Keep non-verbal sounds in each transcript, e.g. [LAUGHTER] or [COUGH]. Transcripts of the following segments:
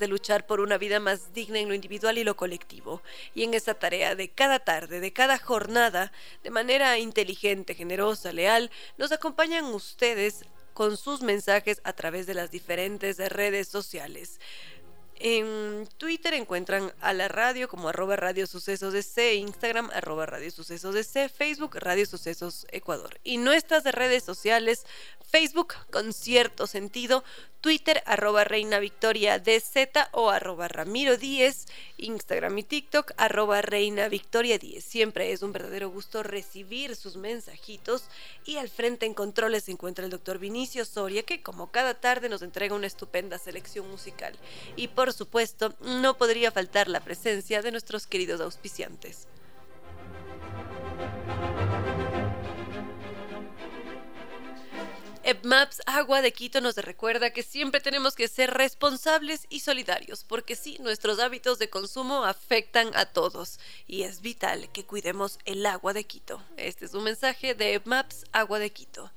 de luchar por una vida más digna en lo individual y lo colectivo. Y en esa tarea de cada tarde, de cada jornada, de manera inteligente, generosa, leal, nos acompañan ustedes con sus mensajes a través de las diferentes redes sociales. En Twitter encuentran a la radio como arroba Radio Sucesos DC, Instagram arroba Radio Sucesos DC, Facebook Radio Sucesos Ecuador. Y nuestras redes sociales, Facebook con cierto sentido, Twitter arroba Reina Victoria DZ o arroba Ramiro 10, Instagram y TikTok arroba Reina Victoria 10. Siempre es un verdadero gusto recibir sus mensajitos y al frente en controles se encuentra el doctor Vinicio Soria que como cada tarde nos entrega una estupenda selección musical. Y por supuesto no podría faltar la presencia de nuestros queridos auspiciantes. EPMAPS Agua de Quito nos recuerda que siempre tenemos que ser responsables y solidarios, porque sí, nuestros hábitos de consumo afectan a todos y es vital que cuidemos el agua de Quito. Este es un mensaje de EPMAPS Agua de Quito.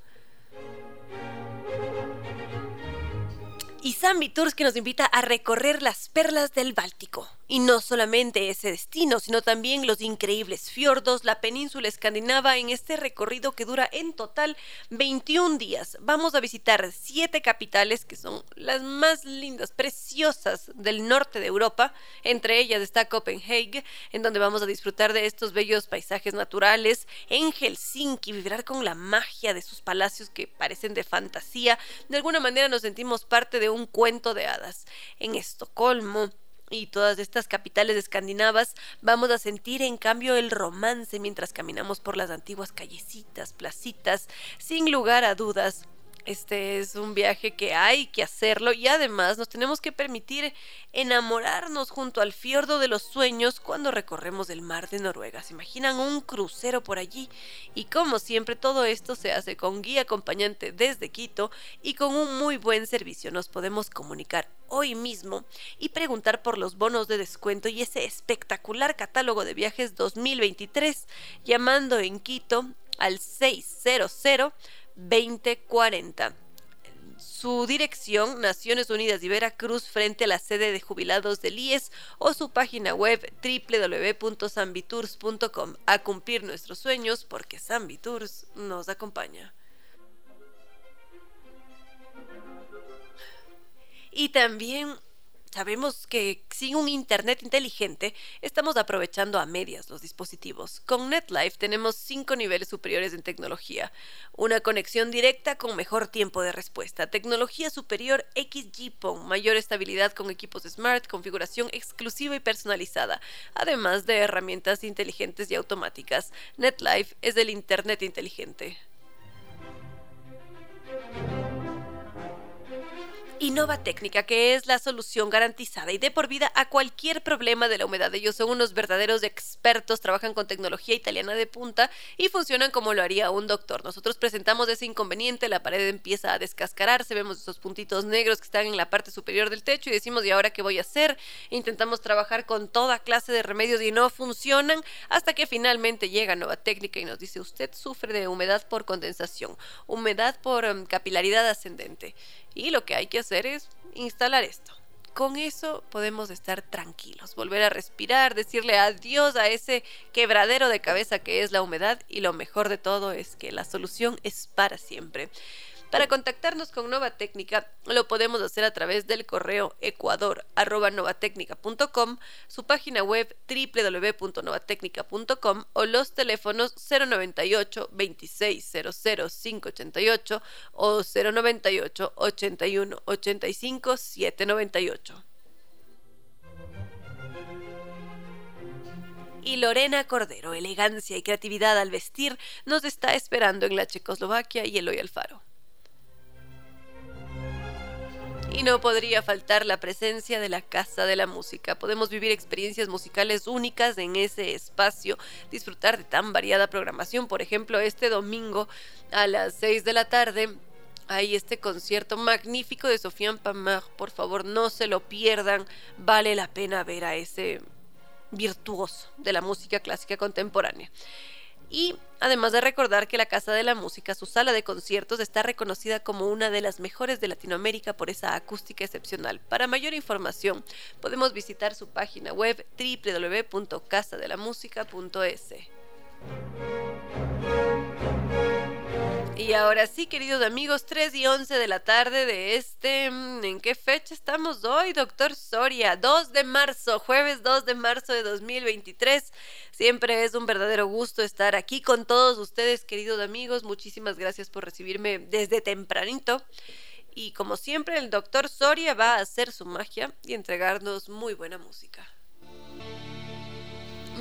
Y Zambi Tours que nos invita a recorrer las perlas del Báltico. Y no solamente ese destino, sino también los increíbles fiordos, la península escandinava en este recorrido que dura en total 21 días. Vamos a visitar siete capitales que son las más lindas, preciosas del norte de Europa. Entre ellas está Copenhague, en donde vamos a disfrutar de estos bellos paisajes naturales. En Helsinki, vibrar con la magia de sus palacios que parecen de fantasía. De alguna manera nos sentimos parte de un cuento de hadas. En Estocolmo, y todas estas capitales escandinavas, vamos a sentir en cambio el romance mientras caminamos por las antiguas callecitas, placitas, sin lugar a dudas. Este es un viaje que hay que hacerlo y además nos tenemos que permitir enamorarnos junto al fiordo de los sueños cuando recorremos el mar de Noruega. ¿Se imaginan un crucero por allí? Y como siempre todo esto se hace con guía acompañante desde Quito y con un muy buen servicio. Nos podemos comunicar hoy mismo y preguntar por los bonos de descuento y ese espectacular catálogo de viajes 2023 llamando en Quito al 600 2040. Su dirección, Naciones Unidas y Veracruz, frente a la sede de jubilados del IES o su página web www.sambitours.com. A cumplir nuestros sueños porque Sambitours nos acompaña. Y también Sabemos que sin un Internet inteligente estamos aprovechando a medias los dispositivos. Con NetLife tenemos cinco niveles superiores en tecnología. Una conexión directa con mejor tiempo de respuesta. Tecnología superior XGPON, mayor estabilidad con equipos smart, configuración exclusiva y personalizada, además de herramientas inteligentes y automáticas. NetLife es el Internet inteligente. Innova Técnica, que es la solución garantizada y de por vida a cualquier problema de la humedad. Ellos son unos verdaderos expertos, trabajan con tecnología italiana de punta y funcionan como lo haría un doctor. Nosotros presentamos ese inconveniente, la pared empieza a descascararse, vemos esos puntitos negros que están en la parte superior del techo y decimos, ¿y ahora qué voy a hacer? Intentamos trabajar con toda clase de remedios y no funcionan hasta que finalmente llega Nova Técnica y nos dice, usted sufre de humedad por condensación, humedad por um, capilaridad ascendente. Y lo que hay que hacer es instalar esto. Con eso podemos estar tranquilos, volver a respirar, decirle adiós a ese quebradero de cabeza que es la humedad y lo mejor de todo es que la solución es para siempre. Para contactarnos con Nova Técnica lo podemos hacer a través del correo ecuador.novatecnica.com, su página web www.novatecnica.com o los teléfonos 098 2600 588 o 098 81 85 798. y Lorena Cordero, elegancia y creatividad al vestir, nos está esperando en la Checoslovaquia y Eloy Alfaro. Y no podría faltar la presencia de la Casa de la Música. Podemos vivir experiencias musicales únicas en ese espacio, disfrutar de tan variada programación. Por ejemplo, este domingo a las 6 de la tarde hay este concierto magnífico de Sofiane Pamar. Por favor, no se lo pierdan. Vale la pena ver a ese virtuoso de la música clásica contemporánea. Y además de recordar que la Casa de la Música, su sala de conciertos, está reconocida como una de las mejores de Latinoamérica por esa acústica excepcional. Para mayor información, podemos visitar su página web www.casadelamusica.es. Y ahora sí, queridos amigos, 3 y 11 de la tarde de este... Mm, ¿En qué fecha estamos hoy, doctor Soria? 2 de marzo, jueves 2 de marzo de 2023. Siempre es un verdadero gusto estar aquí con todos ustedes, queridos amigos. Muchísimas gracias por recibirme desde tempranito. Y como siempre, el doctor Soria va a hacer su magia y entregarnos muy buena música.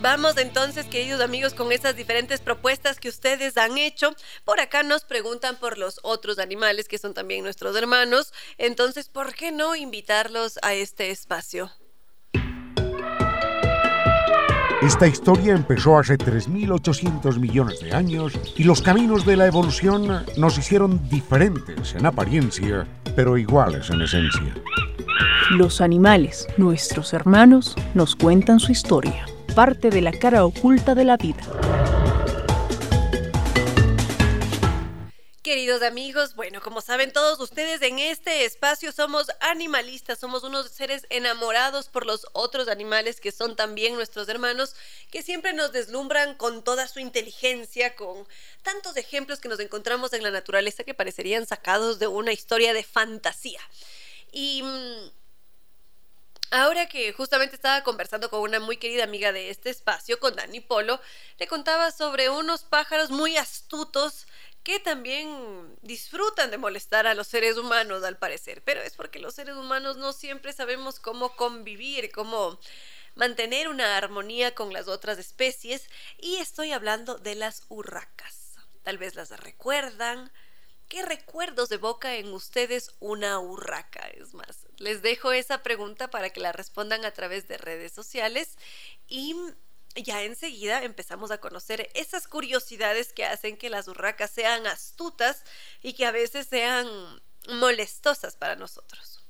Vamos entonces, queridos amigos, con esas diferentes propuestas que ustedes han hecho. Por acá nos preguntan por los otros animales que son también nuestros hermanos. Entonces, ¿por qué no invitarlos a este espacio? Esta historia empezó hace 3.800 millones de años y los caminos de la evolución nos hicieron diferentes en apariencia, pero iguales en esencia. Los animales, nuestros hermanos, nos cuentan su historia parte de la cara oculta de la vida. Queridos amigos, bueno, como saben todos ustedes, en este espacio somos animalistas, somos unos seres enamorados por los otros animales que son también nuestros hermanos, que siempre nos deslumbran con toda su inteligencia, con tantos ejemplos que nos encontramos en la naturaleza que parecerían sacados de una historia de fantasía. Y mm, Ahora que justamente estaba conversando con una muy querida amiga de este espacio, con Dani Polo, le contaba sobre unos pájaros muy astutos que también disfrutan de molestar a los seres humanos, al parecer. Pero es porque los seres humanos no siempre sabemos cómo convivir, cómo mantener una armonía con las otras especies. Y estoy hablando de las urracas. Tal vez las recuerdan, ¿Qué recuerdos evoca en ustedes una urraca? Es más, les dejo esa pregunta para que la respondan a través de redes sociales y ya enseguida empezamos a conocer esas curiosidades que hacen que las urracas sean astutas y que a veces sean molestosas para nosotros.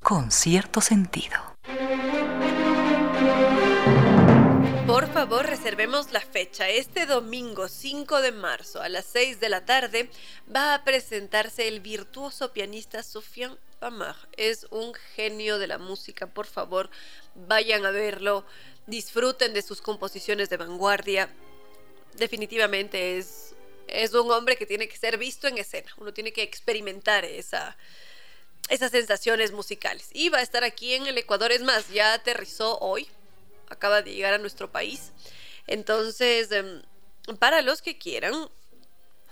Con cierto sentido. Por favor, reservemos la fecha. Este domingo 5 de marzo a las 6 de la tarde va a presentarse el virtuoso pianista Sofian Pamar. Es un genio de la música. Por favor, vayan a verlo. Disfruten de sus composiciones de vanguardia. Definitivamente es, es un hombre que tiene que ser visto en escena. Uno tiene que experimentar esa, esas sensaciones musicales. Y va a estar aquí en el Ecuador. Es más, ya aterrizó hoy acaba de llegar a nuestro país. Entonces, em, para los que quieran,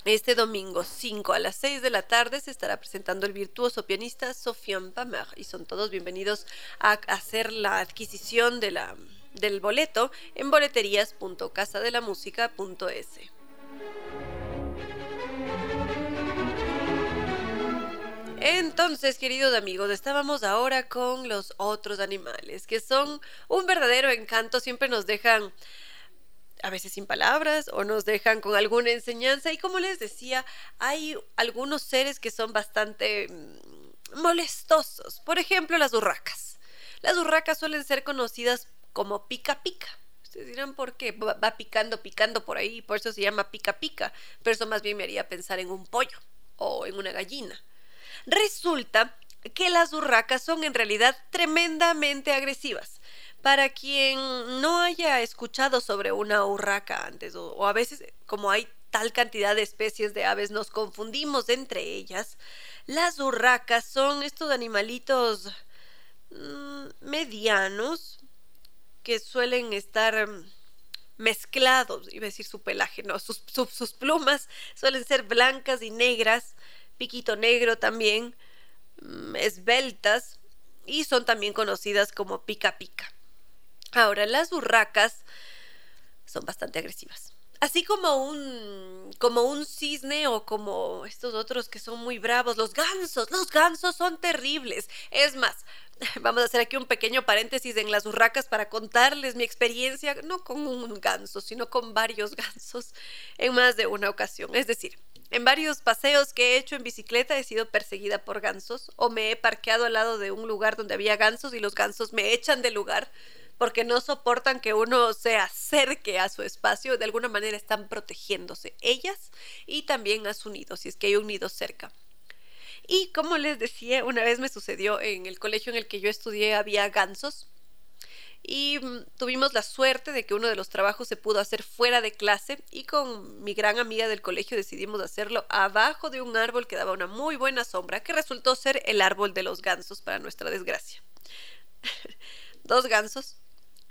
este domingo 5 a las 6 de la tarde se estará presentando el virtuoso pianista Sofian Pamer y son todos bienvenidos a hacer la adquisición de la, del boleto en boleterías.casadelamusica.es. Entonces, queridos amigos, estábamos ahora con los otros animales, que son un verdadero encanto, siempre nos dejan a veces sin palabras o nos dejan con alguna enseñanza. Y como les decía, hay algunos seres que son bastante mm, molestosos. Por ejemplo, las urracas. Las urracas suelen ser conocidas como pica pica. Ustedes dirán por qué. Va picando, picando por ahí, por eso se llama pica pica. Pero eso más bien me haría pensar en un pollo o en una gallina. Resulta que las urracas son en realidad tremendamente agresivas. Para quien no haya escuchado sobre una urraca antes, o, a veces como hay tal cantidad de especies de aves nos confundimos entre ellas, las urracas son estos animalitos mm, medianos que suelen estar mm, mezclados, iba a decir su pelaje, no, sus, sus plumas suelen ser blancas y negras, piquito negro también, mm, esbeltas, y son también conocidas como pica pica. Ahora, las urracas son bastante agresivas. Así como un como un cisne o como estos otros que son muy bravos, los gansos, los gansos son terribles. Es más, [LAUGHS] vamos a hacer aquí un pequeño paréntesis en las urracas para contarles mi experiencia, no con un ganso, sino con varios [LAUGHS] gansos en más de una ocasión. Es decir, en varios paseos que he hecho en bicicleta he sido perseguida por gansos o me he parqueado al lado de un lugar donde había gansos y los gansos me echan del lugar porque no soportan que uno se acerque a su espacio, de alguna manera están protegiéndose ellas y también a su nido, si es que hay un nido cerca. Y como les decía, una vez me sucedió en el colegio en el que yo estudié había gansos y mm, tuvimos la suerte de que uno de los trabajos se pudo hacer fuera de clase y con mi gran amiga del colegio decidimos hacerlo abajo de un árbol que daba una muy buena sombra que resultó ser el árbol de los gansos para nuestra desgracia. [LAUGHS] Dos gansos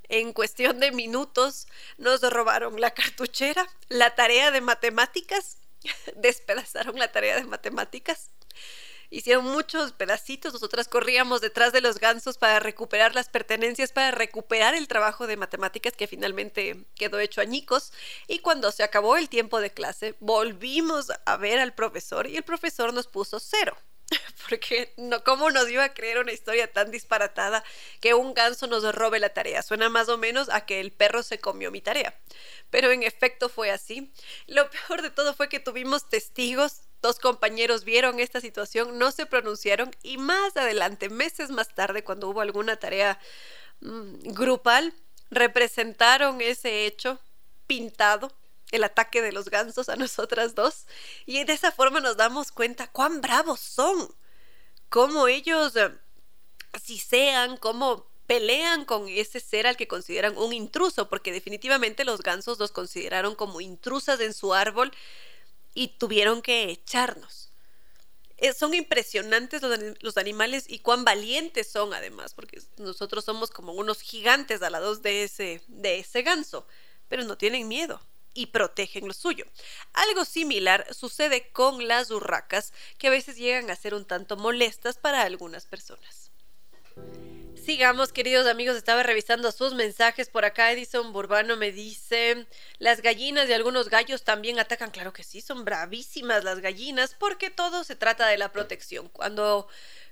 en cuestión de minutos nos robaron la cartuchera, la tarea de matemáticas, [LAUGHS] despedazaron la tarea de matemáticas hicieron muchos pedacitos, nosotras corríamos detrás de los gansos para recuperar las pertenencias, para recuperar el trabajo de matemáticas que finalmente quedó hecho añicos y cuando se acabó el tiempo de clase volvimos a ver al profesor y el profesor nos puso cero. [LAUGHS] Porque no, ¿cómo nos iba a creer una historia tan disparatada que un ganso nos robe la tarea? Suena más o menos a que el perro se comió mi tarea. Pero en efecto fue así. Lo peor de todo fue que tuvimos testigos Dos compañeros vieron esta situación, no se pronunciaron y más adelante, meses más tarde, cuando hubo alguna tarea mm, grupal, representaron ese hecho pintado, el ataque de los gansos a [LAUGHS] nosotras dos, y de esa forma nos damos cuenta cuán bravos son, cómo ellos eh, si sean, cómo pelean con ese ser al que consideran un intruso, porque definitivamente los gansos los consideraron como intrusas en su árbol y tuvieron que echarnos. Eh, son impresionantes los, animales y cuán valientes son además, porque nosotros somos como unos gigantes a la dos de ese, de ese ganso, pero no tienen miedo y protegen lo suyo. Algo similar sucede con las urracas, que a veces llegan a ser un tanto molestas para algunas personas. Sigamos, queridos amigos, estaba revisando sus mensajes por acá. Edison Burbano me dice, las gallinas y algunos gallos también atacan. Claro que sí, son bravísimas las gallinas porque todo se trata de la protección. Cuando,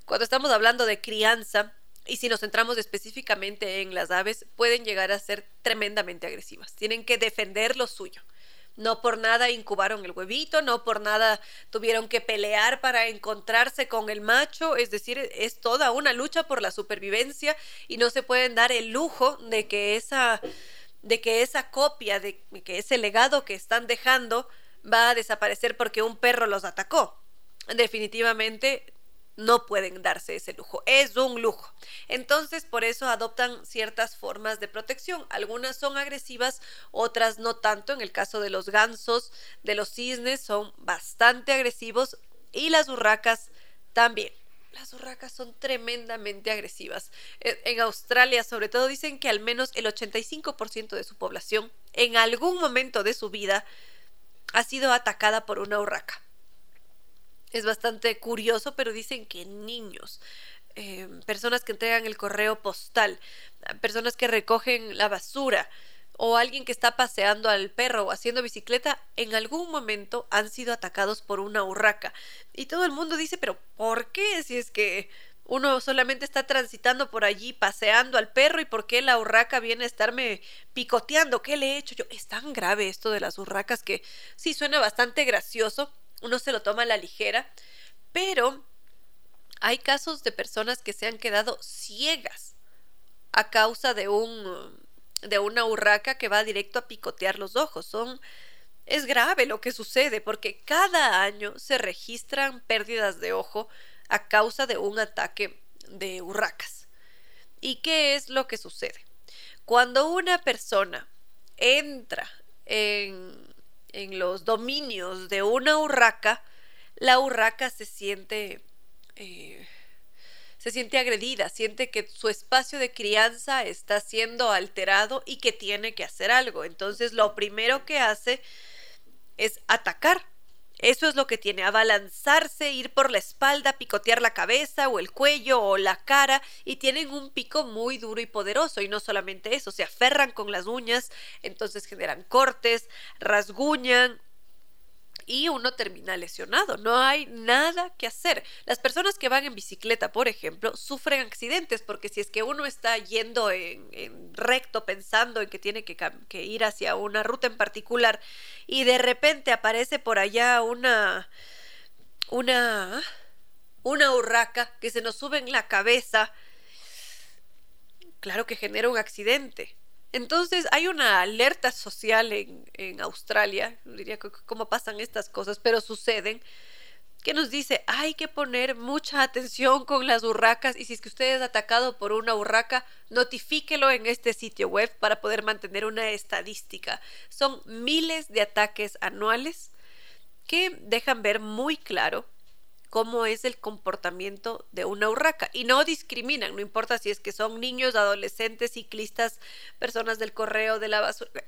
cuando estamos hablando de crianza, y si nos centramos específicamente en las aves, pueden llegar a ser tremendamente agresivas. Tienen que defender lo suyo. No por nada incubaron el huevito, no por nada tuvieron que pelear para encontrarse con el macho, es decir, es toda una lucha por la supervivencia y no se pueden dar el lujo de que esa de que esa copia, de que ese legado que están dejando va a desaparecer porque un perro los atacó. Definitivamente no pueden darse ese lujo. Es un lujo. Entonces, por eso adoptan ciertas formas de protección. Algunas son agresivas, otras no tanto. En el caso de los gansos, de los cisnes, son bastante agresivos y las urracas también. Las urracas son tremendamente agresivas. E, en Australia, sobre todo, dicen que al menos el 85% de su población, en algún momento de su vida, ha sido atacada por una urraca es bastante curioso, pero dicen que niños, eh, personas que entregan el correo postal, personas que recogen la basura o alguien que está paseando al perro o haciendo bicicleta, en algún momento han sido atacados por una urraca. Y todo el mundo dice, pero ¿por qué? Si es que uno solamente está transitando por allí paseando al perro y por qué la urraca viene a estarme picoteando, ¿qué le he hecho yo? Es tan grave esto de las urracas que sí suena bastante gracioso, uno se lo toma a la ligera, pero hay casos de personas que se han quedado ciegas a causa de un de una urraca que va directo a picotear los ojos. Son es grave lo que sucede porque cada año se registran pérdidas de ojo a causa de un ataque de urracas. ¿Y qué es lo que sucede? Cuando una persona entra en en los dominios de una urraca, la urraca se siente eh, se siente agredida, siente que su espacio de crianza está siendo alterado y que tiene que hacer algo. Entonces lo primero que hace es atacar. Eso es lo que tiene, abalanzarse, ir por la espalda, picotear la cabeza o el cuello o la cara y tienen un pico muy duro y poderoso. Y no solamente eso, se aferran con las uñas, entonces generan cortes, rasguñan, y uno termina lesionado. No hay nada que hacer. Las personas que van en bicicleta, por ejemplo, sufren accidentes porque si es que uno está yendo en, recto pensando en que tiene que, que, ir hacia una ruta en particular y de repente aparece por allá una una una urraca que se nos sube en la cabeza, claro que genera un accidente. Entonces hay una alerta social en, en Australia, diría cómo pasan estas cosas, pero suceden, que nos dice hay que poner mucha atención con las urracas y si es que usted es atacado por una urraca, notifíquelo en este sitio web para poder mantener una estadística. Son miles de ataques anuales que dejan ver muy claro cómo es el comportamiento de una urraca. Y no discriminan, no importa si es que son niños, adolescentes, ciclistas, personas del correo, de la basura.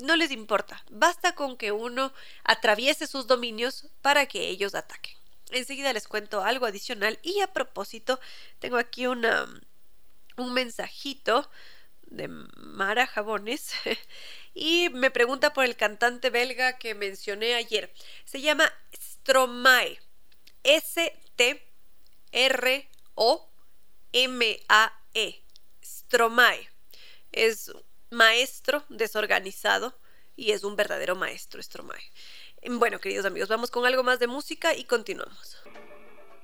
No les importa. Basta con que uno atraviese sus dominios para que ellos ataquen. Enseguida les cuento algo adicional. Y a propósito, tengo aquí una, un mensajito de Mara Jabones [LAUGHS] y me pregunta por el cantante belga que mencioné ayer. Se llama Stromae. S-T-R-O-M-A-E. Stromae. Es maestro desorganizado y es un verdadero maestro Stromae. Bueno, queridos amigos, vamos con algo más de música y continuamos.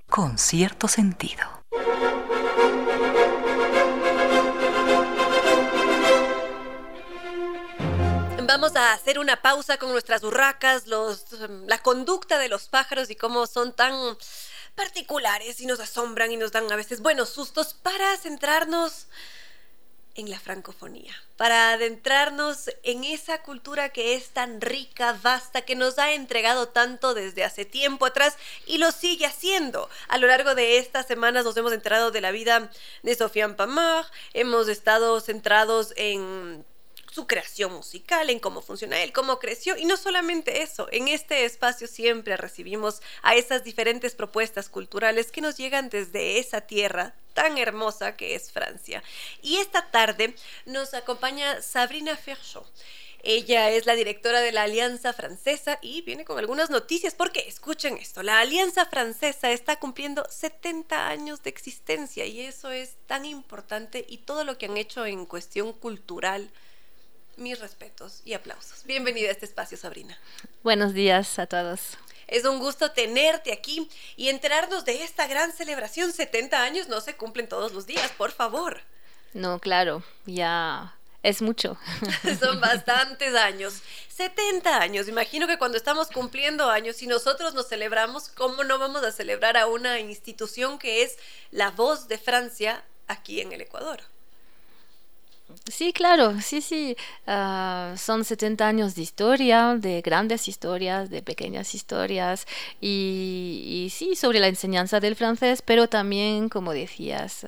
Con cierto sentido. Vamos a hacer una pausa con nuestras burracas, los, la conducta de los pájaros y cómo son tan particulares y nos asombran y nos dan a veces buenos sustos para centrarnos en la francofonía, para adentrarnos en esa cultura que es tan rica, vasta, que nos ha entregado tanto desde hace tiempo atrás y lo sigue haciendo. A lo largo de estas semanas nos hemos enterado de la vida de Sofiane Pamar, hemos estado centrados en su creación musical, en cómo funciona él, cómo creció. Y no solamente eso, en este espacio siempre recibimos a esas diferentes propuestas culturales que nos llegan desde esa tierra tan hermosa que es Francia. Y esta tarde nos acompaña Sabrina Ferchon. Ella es la directora de la Alianza Francesa y viene con algunas noticias porque escuchen esto, la Alianza Francesa está cumpliendo 70 años de existencia y eso es tan importante y todo lo que han hecho en cuestión cultural mis respetos y aplausos. Bienvenida a este espacio, Sabrina. Buenos días a todos. Es un gusto tenerte aquí y enterarnos de esta gran celebración. 70 años no se cumplen todos los días, por favor. No, claro, ya es mucho. [LAUGHS] Son bastantes años. 70 años. Imagino que cuando estamos cumpliendo años y nosotros nos celebramos, ¿cómo no vamos a celebrar a una institución que es la voz de Francia aquí en el Ecuador? Sí, claro, sí, sí. Ah, son 70 años de historia, de grandes historias, de pequeñas historias, y, sí, sobre la enseñanza del francés, pero también, como decías,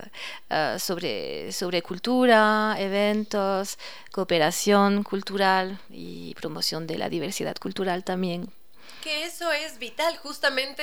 ah, sobre, sobre cultura, eventos, cooperación cultural y promoción de la diversidad cultural también. Que eso es vital, justamente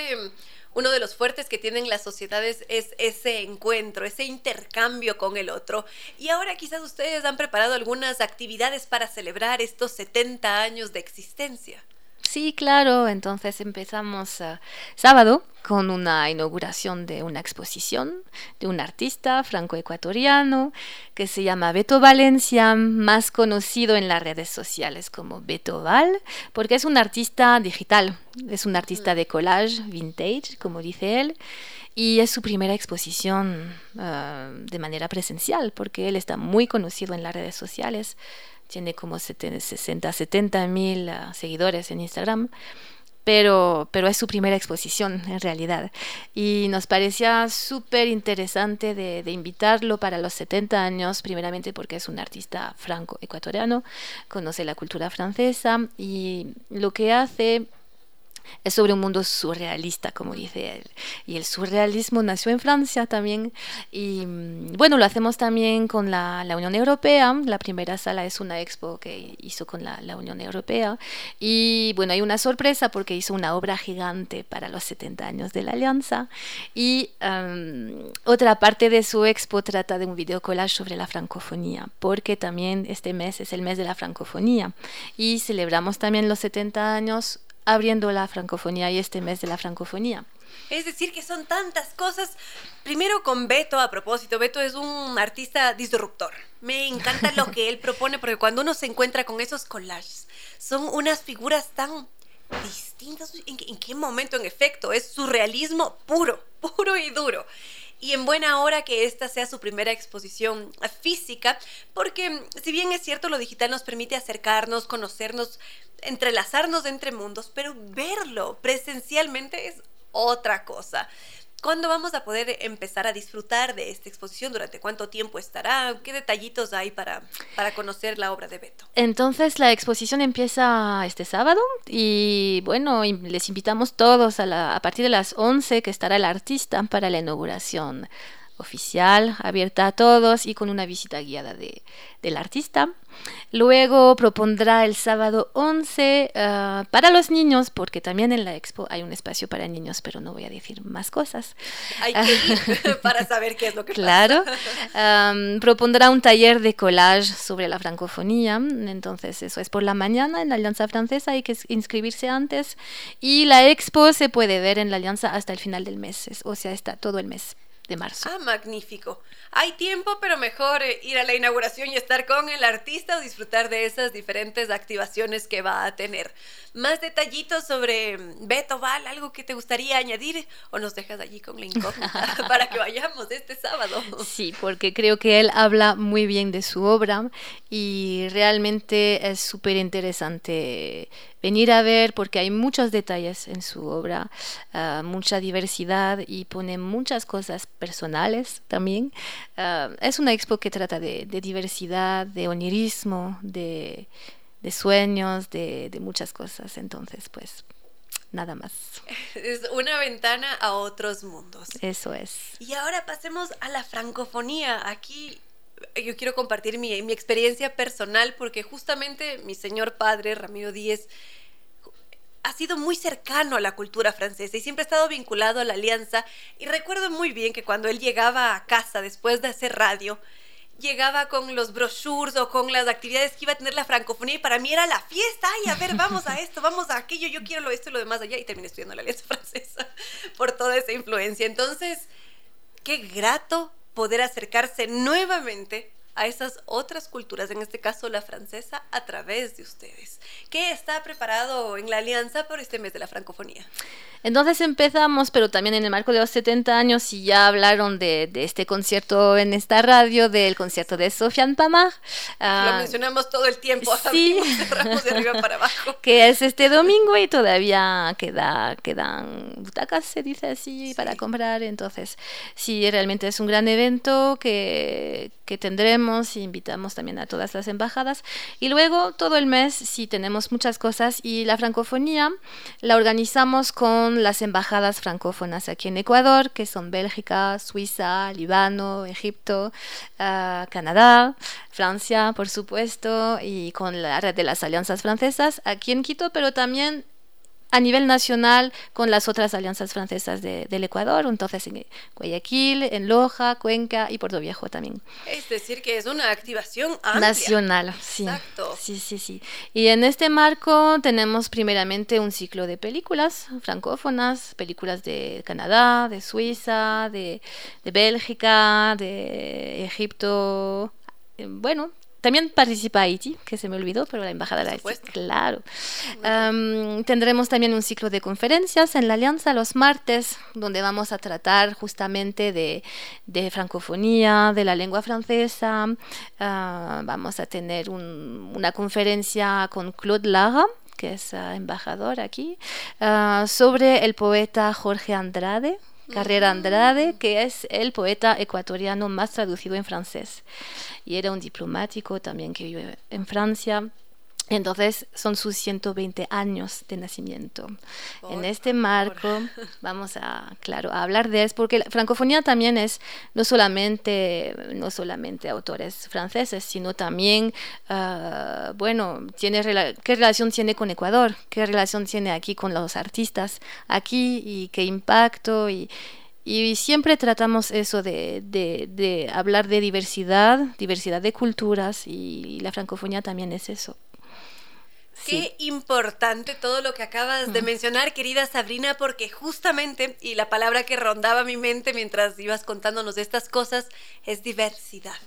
uno de los fuertes que tienen las sociedades es ese encuentro, ese intercambio con el otro. Y ahora quizás ustedes han preparado algunas actividades para celebrar estos 70 años de existencia. Sí, claro. Entonces empezamos uh, sábado con una inauguración de una exposición de un artista franco-ecuatoriano que se llama Beto Valencia, más conocido en las redes sociales como Beto Val, porque es un artista digital, es un artista de collage vintage, como dice él. Y es su primera exposición uh, de manera presencial, porque él está muy conocido en las redes sociales tiene como 60, 70 mil ah, seguidores en Instagram. pero, pero es su primera exposición en realidad. Y nos parecía súper interesante de, invitarlo para los 70 años, primeramente porque es un artista franco-ecuatoriano, conoce la cultura francesa y lo que hace es sobre un mundo surrealista, como dice él. Y el surrealismo nació en Francia también. Y mm, bueno, lo hacemos también con la, la Unión Europea. La primera sala es una expo que hizo con la, la, Unión Europea. Y bueno, hay una sorpresa porque hizo una obra gigante para los 70 años de la Alianza. Y um, otra parte de su expo trata de un video collage sobre la francofonía, porque también este mes es el mes de la francofonía. Y celebramos también los 70 años abriendo la francofonía y este mes de la francofonía. Es decir, que son tantas cosas. Primero con Beto, a propósito, Beto es un artista disruptor. Me encanta lo que él propone porque cuando uno se encuentra con esos collages, son unas figuras tan distintas. ¿En, en qué momento, en efecto? Es surrealismo puro, puro y duro y en buena hora que esta sea su primera exposición física, porque si bien es cierto lo digital nos permite acercarnos, conocernos, entrelazarnos entre mundos, pero verlo presencialmente es otra cosa. ¿Cuándo vamos a poder empezar a disfrutar de esta exposición? ¿Durante cuánto tiempo estará? ¿Qué detallitos hay para, para conocer la obra de Beto? Entonces la exposición empieza este sábado y bueno, les invitamos todos a, la, a partir de las 11 que estará el artista para la inauguración oficial, abierta a todos y con una visita guiada de, del artista. Luego propondrá el sábado 11 uh, para los niños, porque también en la expo hay un espacio para niños, pero no voy a decir más cosas. Hay que ir [LAUGHS] para saber qué es lo que claro. pasa. Um, propondrá un taller de collage sobre la francofonía, entonces eso es por la mañana en la Alianza Francesa, hay que inscribirse antes y la expo se puede ver en la Alianza hasta el final del mes, o sea, está todo el mes de marzo. Ah, magnífico. Hay tiempo, pero mejor eh, ir a la inauguración y estar con el artista o disfrutar de esas diferentes activaciones que va a tener. Más detallitos sobre mm, Beto Val, algo que te gustaría añadir o nos dejas allí con la incógnita [LAUGHS] para que vayamos este sábado. Sí, porque creo que él habla muy bien de su obra y realmente es súper interesante venir a ver porque hay muchos detalles en su obra, uh, mucha diversidad y pone muchas cosas personales también. Uh, es una expo que trata de, de diversidad, de onirismo, de, de sueños, de, de, muchas cosas. Entonces, pues nada más. [LAUGHS] Es una ventana a otros mundos. Eso es. Y ahora pasemos a la francofonía. Aquí yo quiero compartir mi, mi, experiencia personal porque justamente mi señor padre, Ramiro Díez, ha sido muy cercano a la cultura francesa y siempre ha estado vinculado a la alianza. Y recuerdo muy bien que cuando él llegaba a casa después de hacer radio, llegaba con los brochures o con las actividades que iba a tener la francofonía y para mí era la fiesta. Ay, a ver, vamos a esto, vamos a aquello, yo quiero lo esto y lo demás allá. Y terminé estudiando la alianza [LAUGHS] francesa por toda esa influencia. Entonces, qué grato poder acercarse nuevamente a esas otras culturas, en este caso la francesa, a través de ustedes. ¿Qué está preparado en la Alianza por este mes de la francofonía? Entonces empezamos, pero también en el marco de los 70 años, y ya hablaron de, de este concierto en esta radio, del concierto de Sofiane Pamar. Lo uh, mencionamos todo el tiempo, sí. [LAUGHS] cerramos de arriba para abajo. [LAUGHS] que es este domingo y todavía queda, quedan butacas, se dice así, sí. para comprar. Entonces, sí, realmente es un gran evento que, que tendremos y invitamos también a todas las embajadas. Y luego todo el mes, sí, tenemos muchas cosas y la francofonía la organizamos con las embajadas francófonas aquí en Ecuador, que son Bélgica, Suiza, Líbano, Egipto, uh, Canadá, Francia, por supuesto, y con la red de las alianzas francesas aquí en Quito, pero también a nivel nacional con las otras alianzas francesas de, del Ecuador, entonces en Guayaquil, en Loja, Cuenca y Puerto Viejo también. Es decir, que es una activación amplia. nacional, sí. Exacto. Sí, sí, sí. Y en este marco tenemos primeramente un ciclo de películas francófonas, películas de Canadá, de Suiza, de, de Bélgica, de Egipto, eh, bueno, también participa Haití, que se me olvidó, pero la embajada de Haití, claro. Um, tendremos también un ciclo de conferencias en la Alianza los martes, donde vamos a tratar justamente de, de francofonía, de la lengua francesa. Uh, vamos a tener un, una conferencia con Claude Lara, que es ah, embajador aquí, ah, sobre el poeta Jorge Andrade, Carrera Andrade, que es el poeta ecuatoriano más traducido en francés. Y era un diplomático también que vive en Francia. Entonces son sus 120 años de nacimiento. en este marco vamos a, claro, a hablar de eso, porque la francofonía también es no solamente, no solamente autores franceses, sino también, ah, bueno, tiene qué relación tiene con Ecuador, qué relación tiene aquí con los artistas aquí y qué impacto y, y siempre tratamos eso de, de, hablar de diversidad, diversidad de culturas y la francofonía también es eso. Qué importante todo lo que acabas de mencionar, querida Sabrina, porque justamente, y la palabra que rondaba mi mente mientras ibas contándonos de estas cosas, es diversidad.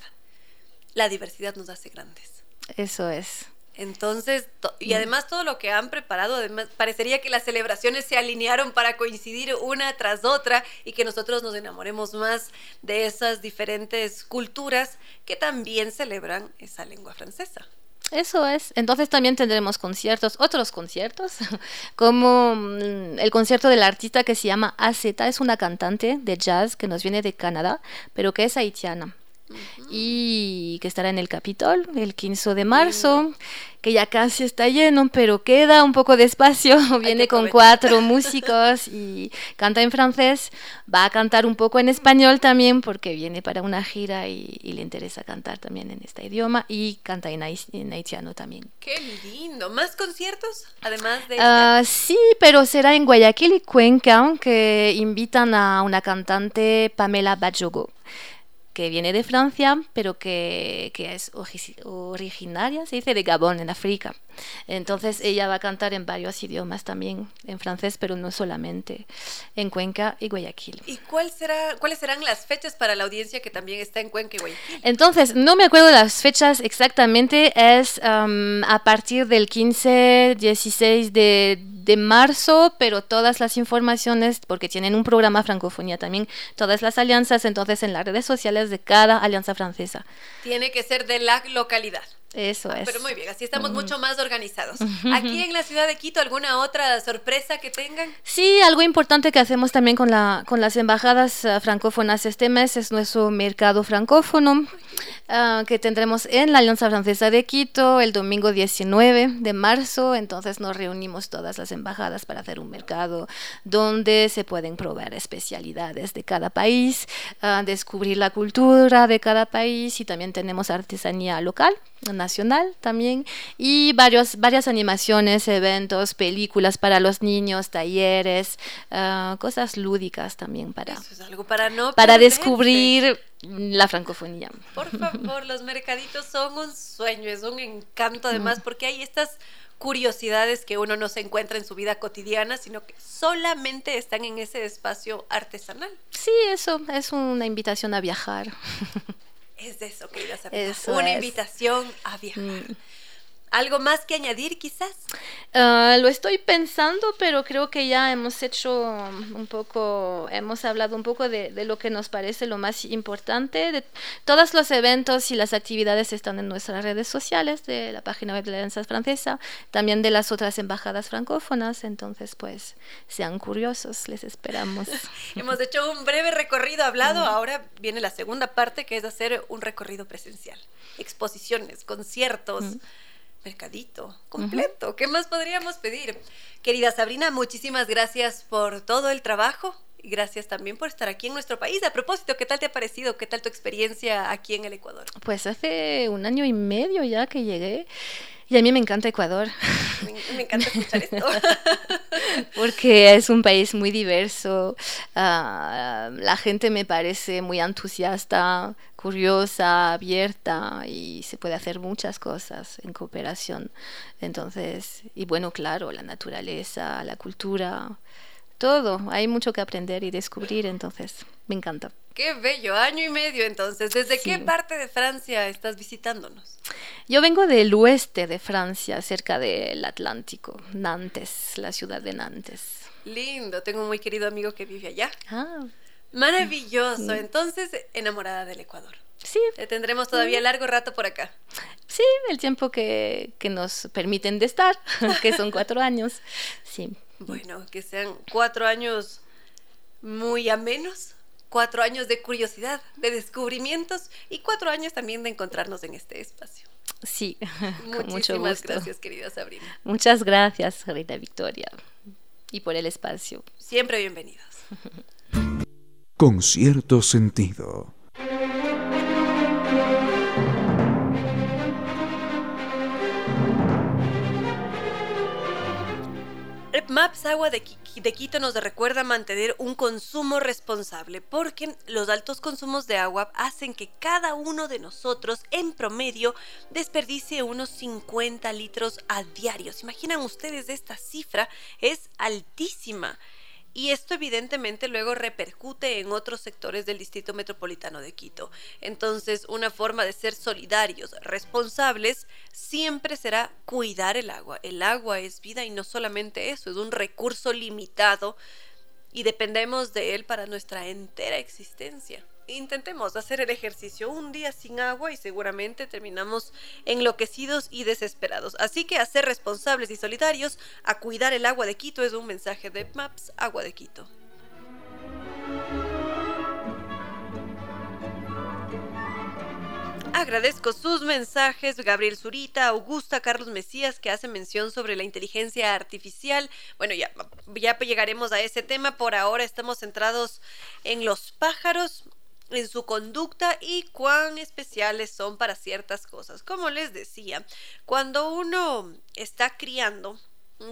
La diversidad nos hace grandes. Eso es. Entonces, y además todo lo que han preparado, además, parecería que las celebraciones se alinearon para coincidir una tras otra y que nosotros nos enamoremos más de esas diferentes culturas que también celebran esa lengua francesa. Eso es. Entonces también tendremos conciertos, otros conciertos, [LAUGHS] como mm, el concierto del artista que se llama AZ, es una cantante de jazz que nos viene de Canadá, pero que es haitiana y que estará en el Capitol el 15 de marzo, que ya casi está lleno, pero queda un poco de espacio. [LAUGHS] Viene con cuatro músicos y canta en francés. Va a cantar un poco en español también porque viene para una gira y, le interesa cantar también en este idioma y canta en, haitiano también. ¡Qué lindo! ¿Más conciertos además de... Uh, sí, pero será en Guayaquil y Cuenca que invitan a una cantante Pamela Bajogo que viene de Francia, pero que, que, es originaria, se dice, de Gabón, en África. Entonces ella va a cantar en varios idiomas también, en francés, pero no solamente, en Cuenca y Guayaquil. ¿Y cuál será, cuáles serán las fechas para la audiencia que también está en Cuenca y Guayaquil? Entonces, no me acuerdo las fechas exactamente, es a partir del 15, 16 de, de marzo, pero todas las informaciones, porque tienen un programa francofonía también, todas las alianzas, entonces en las redes sociales de cada alianza francesa. Tiene que ser de la localidad. Eso ah, es. Pero muy bien, así estamos mucho más organizados. [LAUGHS] Aquí en la ciudad de Quito, ¿alguna otra sorpresa que tengan? Sí, algo importante que hacemos también con, la, con las embajadas ah, francófonas este mes es nuestro mercado francófono, ah, que tendremos en la Alianza Francesa de Quito el domingo 19 de marzo. Entonces nos reunimos todas las embajadas para hacer un mercado donde se pueden probar especialidades de cada país, descubrir la cultura de cada país y también tenemos artesanía local nacional también y varios, varias animaciones, eventos, películas para los niños, talleres, ah, cosas lúdicas también para, para, no para descubrir la francofonía. Por favor, los mercaditos son un sueño, es un encanto además porque hay estas curiosidades que uno no se encuentra en su vida cotidiana, sino que solamente están en ese espacio artesanal. Sí, eso es una invitación a viajar. [LAUGHS] Es de eso que ibas a Una invitación a viajar. Mm. ¿Algo más que añadir quizás? Ah, lo estoy pensando, pero creo que ya hemos hecho un poco, hemos hablado un poco de, lo que nos parece lo más importante. De, todos los eventos y las actividades están en nuestras redes sociales, de la página web de la Alianza Francesa, también de las otras embajadas francófonas. Entonces, pues, sean curiosos, les esperamos. [LAUGHS] hemos hecho un breve recorrido hablado, ahora viene la segunda parte que es hacer un recorrido presencial, exposiciones, conciertos mercadito completo. ¿Qué más podríamos pedir? Querida Sabrina, muchísimas gracias por todo el trabajo y gracias también por estar aquí en nuestro país. A propósito, ¿qué tal te ha parecido? ¿Qué tal tu experiencia aquí en el Ecuador? Pues hace un año y medio ya que llegué y a mí me encanta Ecuador. Me, encanta escuchar esto. [LAUGHS] Porque es un país muy diverso. Ah, la gente me parece muy entusiasta, curiosa, abierta y se puede hacer muchas cosas en cooperación. Entonces, y bueno, claro, la naturaleza, la cultura, todo. Hay mucho que aprender y descubrir, entonces me encanta. Qué bello, año y medio entonces. ¿Desde qué parte de Francia estás visitándonos? Yo vengo del oeste de Francia, cerca del Atlántico, Nantes, la ciudad de Nantes. Lindo, tengo un muy querido amigo que vive allá. Ah. Maravilloso, entonces enamorada del Ecuador. Sí. Te tendremos todavía largo rato por acá. Sí, el tiempo que, que nos permiten de estar, [LAUGHS] que son cuatro años. Sí. Bueno, que sean cuatro años muy amenos, cuatro años de curiosidad, de descubrimientos y cuatro años también de encontrarnos en este espacio. Sí, [LAUGHS] con mucho gusto. gracias, querida Sabrina. Muchas gracias, Rita Victoria, y por el espacio. Siempre bienvenidos. Con cierto sentido. Maps Agua de, Quito nos recuerda mantener un consumo responsable porque los altos consumos de agua hacen que cada uno de nosotros en promedio desperdicie unos 50 litros a diario. ¿Se imaginan ustedes esta cifra? Es altísima y esto evidentemente luego repercute en otros sectores del Distrito Metropolitano de Quito. Entonces, una forma de ser solidarios, responsables, siempre será cuidar el agua. El agua es vida y no solamente eso, es un recurso limitado y dependemos de él para nuestra entera existencia intentemos hacer el ejercicio un día sin agua y seguramente terminamos enloquecidos y desesperados. Así que a ser responsables y solidarios, a cuidar el agua de Quito es un mensaje de Maps Agua de Quito. Agradezco sus mensajes, Gabriel Zurita, Augusta, Carlos Mesías, que hacen mención sobre la inteligencia artificial. Bueno, ya, ya llegaremos a ese tema. Por ahora estamos centrados en los pájaros en su conducta y cuán especiales son para ciertas cosas. Como les decía, cuando uno está criando,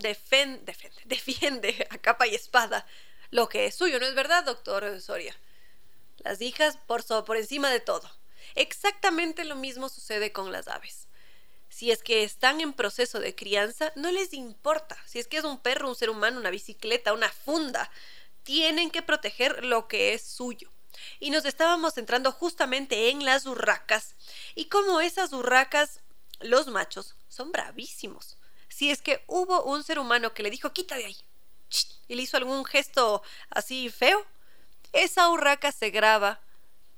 defiende, [LAUGHS] defiende a capa y espada lo que es suyo, ¿no es verdad, doctor Soria? Las hijas por, por encima de todo. Exactamente lo mismo sucede con las aves. Si es que están en proceso de crianza, no les importa. Si es que es un perro, un ser humano, una bicicleta, una funda, tienen que proteger lo que es suyo y nos estábamos centrando justamente en las urracas y como esas urracas, los machos son bravísimos. Si es que hubo un ser humano que le dijo, quita de ahí, y le hizo algún gesto así feo, esa urraca se graba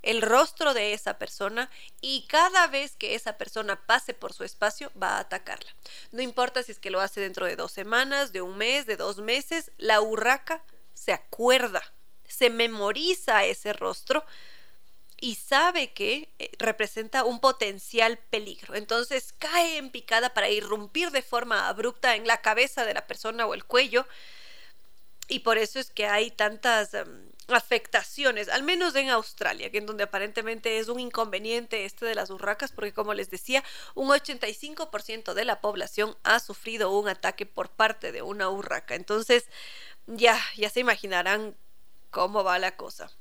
el rostro de esa persona y cada vez que esa persona pase por su espacio va a atacarla. No importa si es que lo hace dentro de dos semanas, de un mes, de dos meses, la urraca se acuerda se memoriza ese rostro y sabe que eh, representa un potencial peligro. Entonces cae en picada para irrumpir de forma abrupta en la cabeza de la persona o el cuello. Y por eso es que hay tantas em, afectaciones, al menos en Australia, que en donde aparentemente es un inconveniente este de las urracas, porque como les decía, un 85% de la población ha sufrido un ataque por parte de una urraca. Entonces, ya, ya se imaginarán cómo va la cosa.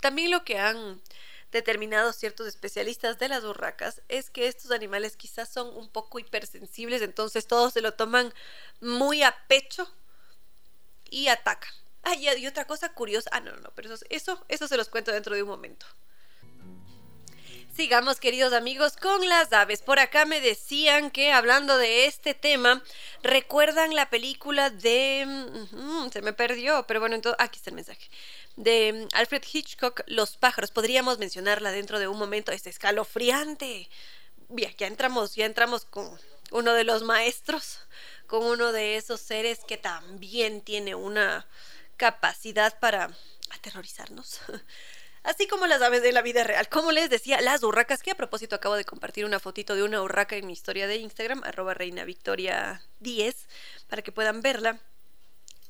También lo que han determinado ciertos especialistas de las urracas es que estos animales quizás son un poco hipersensibles, entonces todos se lo toman muy a pecho y atacan. Ah, y, otra cosa curiosa, ah, no, no, no, pero eso, eso, eso se los cuento dentro de un momento. Sigamos, queridos amigos, con las aves. Por acá me decían que hablando de este tema, recuerdan la película de... Mm, se me perdió, pero bueno, entonces, aquí está el mensaje. De mm, Alfred Hitchcock, Los pájaros. Podríamos mencionarla dentro de un momento. Es escalofriante. Ya entramos, ya entramos con uno de los maestros, con uno de esos seres que también tiene una capacidad para aterrorizarnos. [LAUGHS] así como las aves de la vida real. Como les decía, las urracas, que a propósito acabo de compartir una fotito de una urraca en mi historia de Instagram, arroba reina victoria 10, para que puedan verla.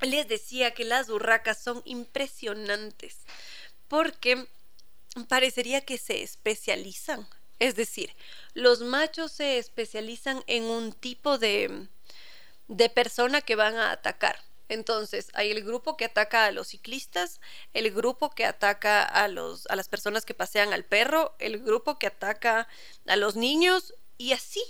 Les decía que las urracas son impresionantes porque parecería que se especializan. Es decir, los machos se especializan en un tipo de, de persona que van a atacar. Entonces, hay el grupo que ataca a los ciclistas, el grupo que ataca a, los, a las personas que pasean al perro, el grupo que ataca a los niños y así.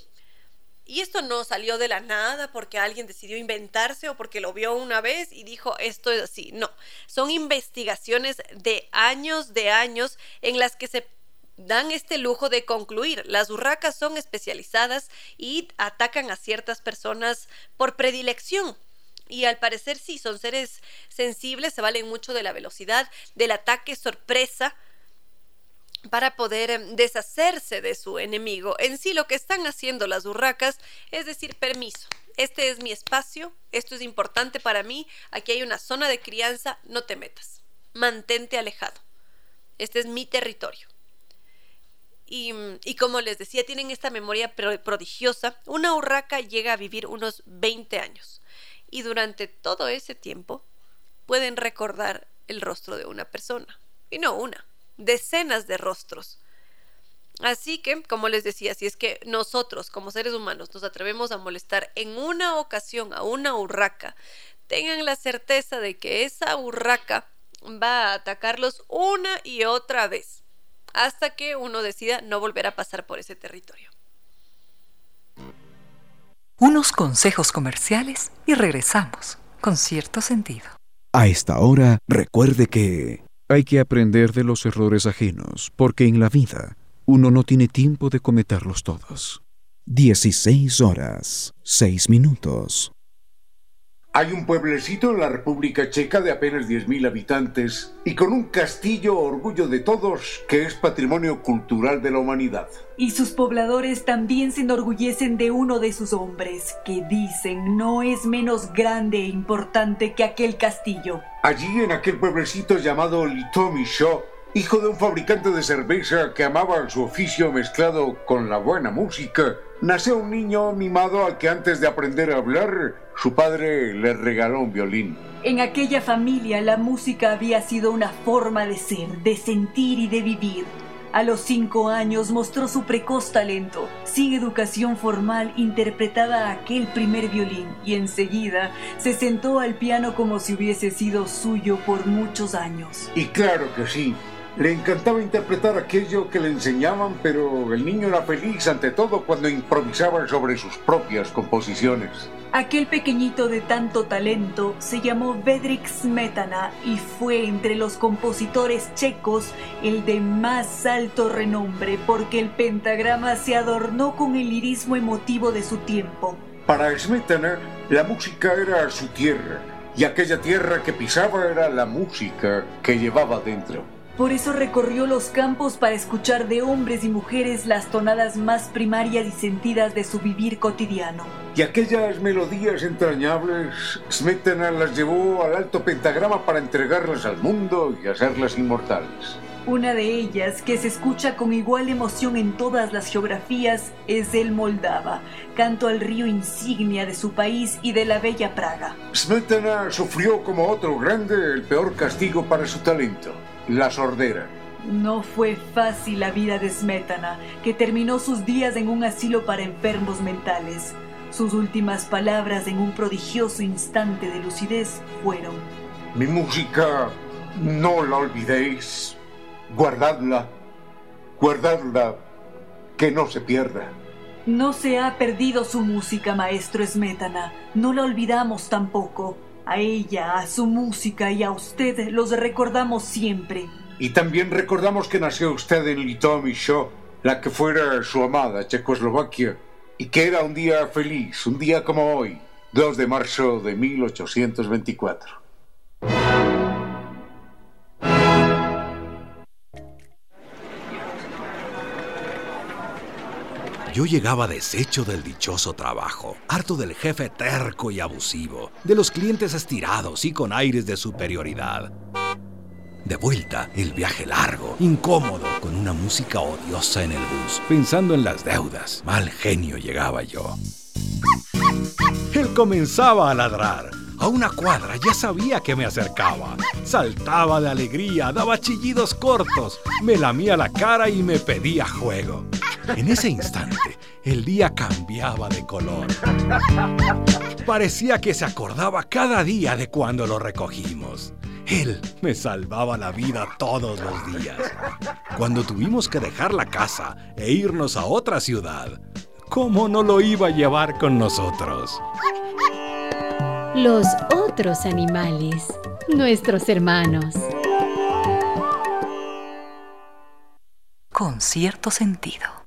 Y esto no salió de la nada porque alguien decidió inventarse o porque lo vio una vez y dijo esto es así. No, son investigaciones de años de años en las que se dan este lujo de concluir. Las urracas son especializadas y atacan a ciertas personas por predilección. Y al parecer sí, son seres sensibles, se valen mucho de la velocidad, del ataque sorpresa. para poder em, deshacerse de su enemigo. En sí lo que están haciendo las urracas es decir, permiso, este es mi espacio, esto es importante para mí, aquí hay una zona de crianza, no te metas, mantente alejado. Este es mi territorio. Y, y, como les decía, tienen esta memoria prodigiosa. Una urraca llega a vivir unos 20 años. Y durante todo ese tiempo pueden recordar el rostro de una persona. Y no una, decenas de rostros. Así que, como les decía, si es que nosotros como seres humanos nos atrevemos a molestar en una ocasión a una urraca, tengan la certeza de que esa urraca va a atacarlos una y otra vez, hasta que uno decida no volver a pasar por ese territorio. Unos consejos comerciales y regresamos con cierto sentido. A esta hora, recuerde que hay que aprender de los errores ajenos, porque en la vida uno no tiene tiempo de cometerlos todos. 16 horas, 6 minutos. Hay un pueblecito en la República Checa de apenas 10.000 habitantes y con un castillo orgullo de todos que es patrimonio cultural de la humanidad. Y sus pobladores también se enorgullecen de uno de sus hombres, que dicen no es menos grande e importante que aquel castillo. Allí en aquel pueblecito llamado Litomisho, hijo de un fabricante de cerveza que amaba su oficio mezclado con la buena música, nació un niño mimado al que antes de aprender a hablar, su padre le regaló un violín. En aquella familia la música había sido una forma de ser, de sentir y de vivir. A los cinco años mostró su precoz talento. Sin educación formal interpretaba aquel primer violín y enseguida se sentó al piano como si hubiese sido suyo por muchos años. Y claro que sí, le encantaba interpretar aquello que le enseñaban, pero el niño era feliz ante todo cuando improvisaba sobre sus propias composiciones. Aquel pequeñito de tanto talento se llamó Vedrik Smetana y fue entre los compositores checos el de más alto renombre porque el pentagrama se adornó con el lirismo emotivo de su tiempo. Para Smetana, la música era su tierra y aquella tierra que pisaba era la música que llevaba dentro. Por eso recorrió los campos para escuchar de hombres y mujeres las tonadas más primarias y sentidas de su vivir cotidiano. Y aquellas melodías entrañables, Smetana las llevó al alto pentagrama para entregarlas al mundo y hacerlas inmortales. Una de ellas, que se escucha con igual emoción en todas las geografías, es el Moldava, canto al río insignia de su país y de la bella Praga. Smetana sufrió como otro grande el peor castigo para su talento la sordera. No fue fácil la vida de Smetana, que terminó sus días en un asilo para enfermos mentales. Sus últimas palabras en un prodigioso instante de lucidez fueron: Mi música, no la olvidéis. Guardadla, guardadla, que no se pierda. No se ha perdido su música, maestro Smetana. No la olvidamos tampoco. A ella, a su música y a usted los recordamos siempre. Y también recordamos que nació usted en Litomi Show, la que fuera su amada Checoslovaquia, y que era un día feliz, un día como hoy, 2 de marzo de 1824. Yo llegaba deshecho del dichoso trabajo, harto del jefe terco y abusivo, de los clientes estirados y con aires de superioridad. De vuelta, el viaje largo, incómodo, con una música odiosa en el bus, pensando en las deudas. Mal genio llegaba yo. Él comenzaba a ladrar. A una cuadra ya sabía que me acercaba. Saltaba de alegría, daba chillidos cortos, me lamía la cara y me pedía juego. En ese instante, el día cambiaba de color. Parecía que se acordaba cada día de cuando lo recogimos. Él me salvaba la vida todos los días. Cuando tuvimos que dejar la casa e irnos a otra ciudad, ¿cómo no lo iba a llevar con nosotros? Los otros animales, nuestros hermanos. Con cierto sentido.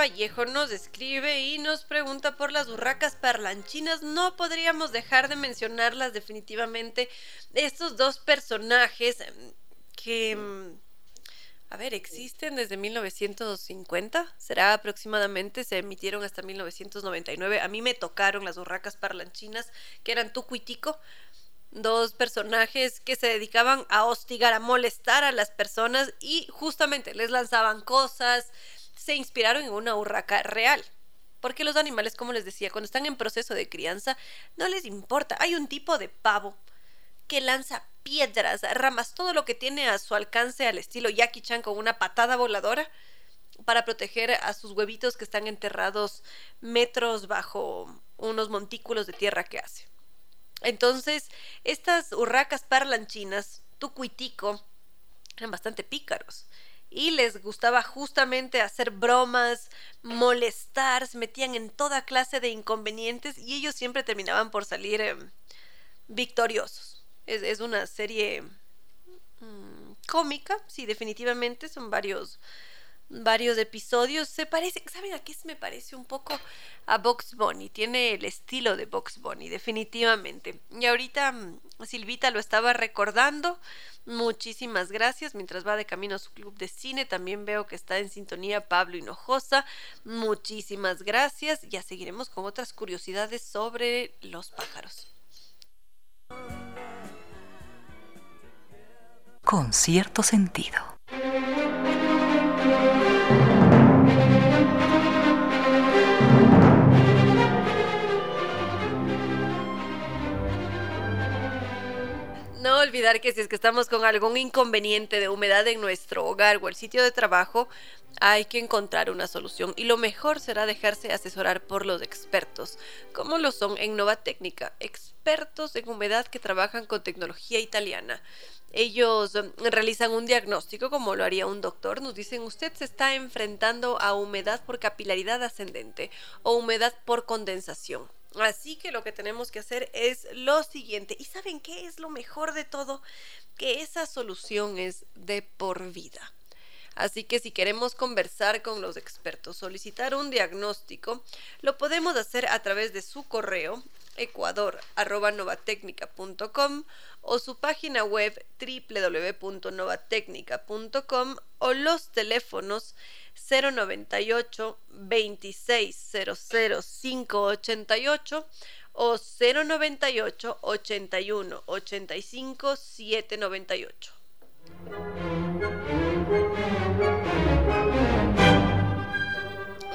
Vallejo nos escribe y nos pregunta por las urracas parlanchinas. No podríamos dejar de mencionarlas definitivamente. Estos dos personajes em, que, em, a ver, existen desde 1950, será aproximadamente, se emitieron hasta 1999. A mí me tocaron las urracas parlanchinas, que eran Tucuitico, dos personajes que se dedicaban a hostigar, a molestar a las personas y justamente les lanzaban cosas, se inspiraron en una urraca real. Porque los animales, como les decía, cuando están en proceso de crianza, no les importa. Hay un tipo de pavo que lanza piedras, ramas, todo lo que tiene a su alcance al estilo Jackie Chan con una patada voladora para proteger a sus huevitos que están enterrados metros bajo unos montículos de tierra que hace. Entonces, estas urracas parlanchinas, tucuitico, eran bastante pícaros y les gustaba justamente hacer bromas, molestar, se metían en toda clase de inconvenientes y ellos siempre terminaban por salir em, victoriosos. Es, una serie mm, cómica, sí, definitivamente, son varios varios episodios. Se parece, ¿saben a qué me parece un poco? A Box Bunny. Tiene el estilo de Box Bunny, definitivamente. Y ahorita mm, Silvita lo estaba recordando. Muchísimas gracias. Mientras va de camino a su club de cine, también veo que está en sintonía Pablo Hinojosa. Muchísimas gracias. Ya seguiremos con otras curiosidades sobre los pájaros. Con cierto sentido. Olvidar que si es que estamos con algún inconveniente de humedad en nuestro hogar o el sitio de trabajo, hay que encontrar una solución y lo mejor será dejarse asesorar por los expertos, como lo son en Nova Técnica, expertos en humedad que trabajan con tecnología italiana. Ellos mm, realizan un diagnóstico como lo haría un doctor. Nos dicen, usted se está enfrentando a humedad por capilaridad ascendente o humedad por condensación. Así que lo que tenemos que hacer es lo siguiente. ¿Y saben qué es lo mejor de todo? Que esa solución es de por vida. Así que si queremos conversar con los expertos, solicitar un diagnóstico, lo podemos hacer a través de su correo ecuador.novatecnica.com o su página web www.novatecnica.com o los teléfonos 098 2600 588 o 098 81 85 798.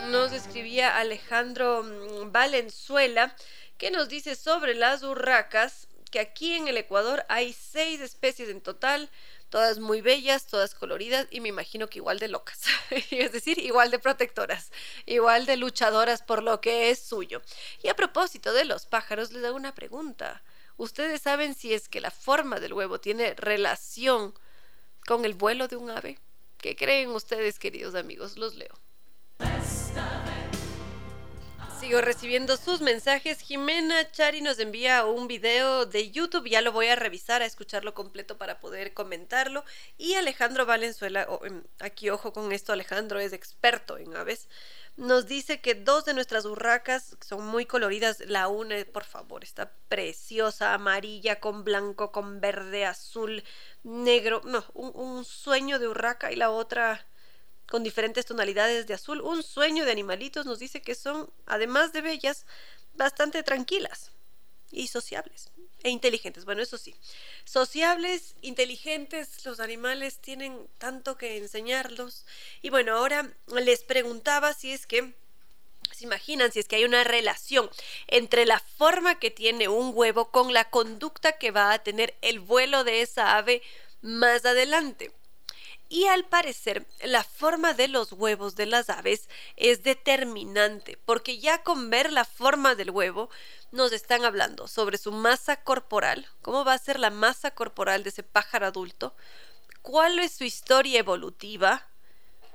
Nos escribía Alejandro mm, Valenzuela que nos dice sobre las urracas que aquí en el Ecuador hay seis especies en total, todas muy bellas, todas coloridas y me imagino que igual de locas, [LAUGHS] es decir, igual de protectoras, igual de luchadoras por lo que es suyo. Y a propósito de los pájaros, les hago una pregunta. ¿Ustedes saben si es que la forma del huevo tiene relación con el vuelo de un ave? ¿Qué creen ustedes, queridos amigos? Los leo. Sigo recibiendo sus mensajes. Jimena Chari nos envía un video de YouTube. Ya lo voy a revisar, a escucharlo completo para poder comentarlo. Y Alejandro Valenzuela, em, aquí ojo con esto, Alejandro es experto en aves. Nos dice que dos de nuestras urracas son muy coloridas. La una, por favor, está preciosa, amarilla, con blanco, con verde, azul, negro. No, un, un sueño de urraca. Y la otra con diferentes tonalidades de azul. Un sueño de animalitos nos dice que son, además de bellas, bastante tranquilas y sociables e inteligentes. Bueno, eso sí, sociables, inteligentes, los animales tienen tanto que enseñarlos. Y bueno, ahora les preguntaba si es que se imaginan si es que hay una relación entre la forma que tiene un huevo con la conducta que va a tener el vuelo de esa ave más adelante. Y al parecer, la forma de los huevos de las aves es determinante, porque ya con ver la forma del huevo, nos están hablando sobre su masa corporal, cómo va a ser la masa corporal de ese pájaro adulto, cuál es su historia evolutiva,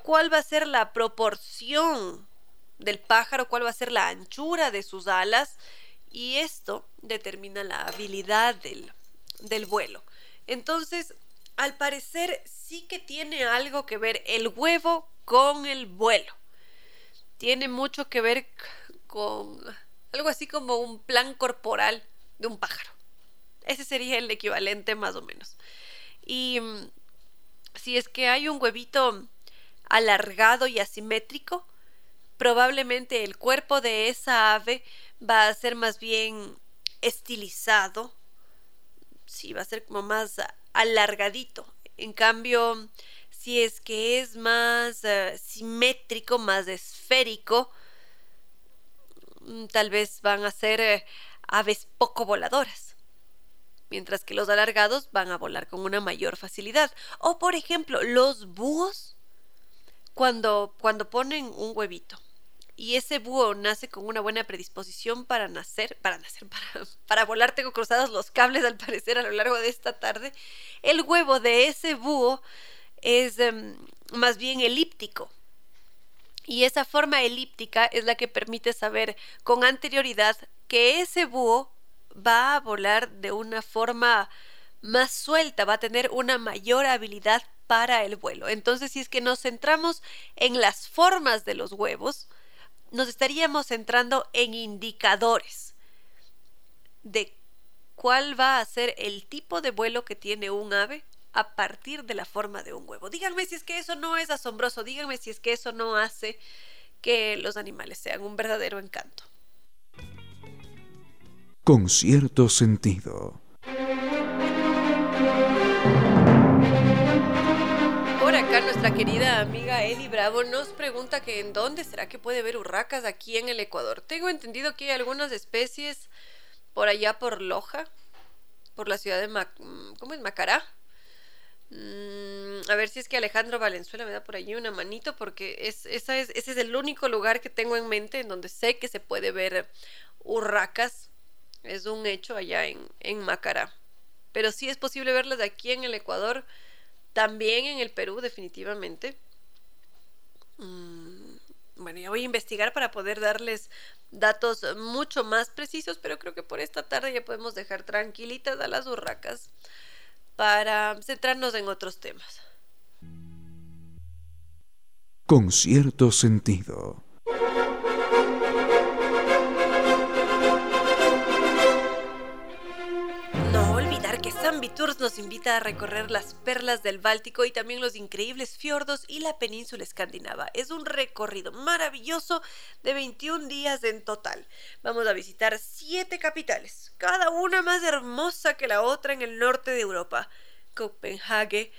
cuál va a ser la proporción del pájaro, cuál va a ser la anchura de sus alas, y esto determina la habilidad del, del vuelo. Entonces, al parecer sí que tiene algo que ver el huevo con el vuelo. tiene mucho que ver con algo así como un plan corporal de un pájaro. Ese sería el equivalente más o menos. Y mm, si es que hay un huevito alargado y asimétrico, probablemente el cuerpo de esa ave va a ser más bien estilizado, sí, va a ser como más alargadito. En cambio, si es que es más eh, simétrico, más esférico, mm, tal vez van a ser eh, aves poco voladoras. Mientras que los alargados van a volar con una mayor facilidad. O por ejemplo, los búhos, cuando, cuando ponen un huevito y ese búho nace con una buena predisposición para nacer, para nacer, [LAUGHS] para, volar, tengo cruzados los cables al parecer a lo largo de esta tarde, el huevo de ese búho es em, más bien elíptico. Y esa forma elíptica es la que permite saber con anterioridad que ese búho va a volar de una forma más suelta, va a tener una mayor habilidad para el vuelo. Entonces, si es que nos centramos en las formas de los huevos, nos estaríamos centrando en indicadores de cuál va a ser el tipo de vuelo que tiene un ave a partir de la forma de un huevo. Díganme si es que eso no es asombroso, díganme si es que eso no hace que los animales sean un verdadero encanto. Con cierto sentido. Nuestra querida amiga Eli Bravo nos pregunta que en dónde será que puede ver urracas aquí en el Ecuador. Tengo entendido que hay algunas especies por allá por Loja, por la ciudad de mm, ¿cómo es? Macará. Mm, a ver si es que Alejandro Valenzuela me da por allí una manito porque es, esa es, ese es el único lugar que tengo en mente en donde sé que se puede ver urracas. Es un hecho allá en, en Macará. Pero sí es posible verlas aquí en el Ecuador también en el Perú, definitivamente. Mm, bueno, ya voy a investigar para poder darles datos mucho más precisos, pero creo que por esta tarde ya podemos dejar tranquilitas a las urracas para centrarnos en otros temas. Con cierto sentido. Tours nos invita a recorrer las perlas del Báltico y también los increíbles fiordos y la península escandinava. Es un recorrido maravilloso de 21 días en total. Vamos a visitar siete capitales, cada una más hermosa que la otra en el norte de Europa. Copenhague,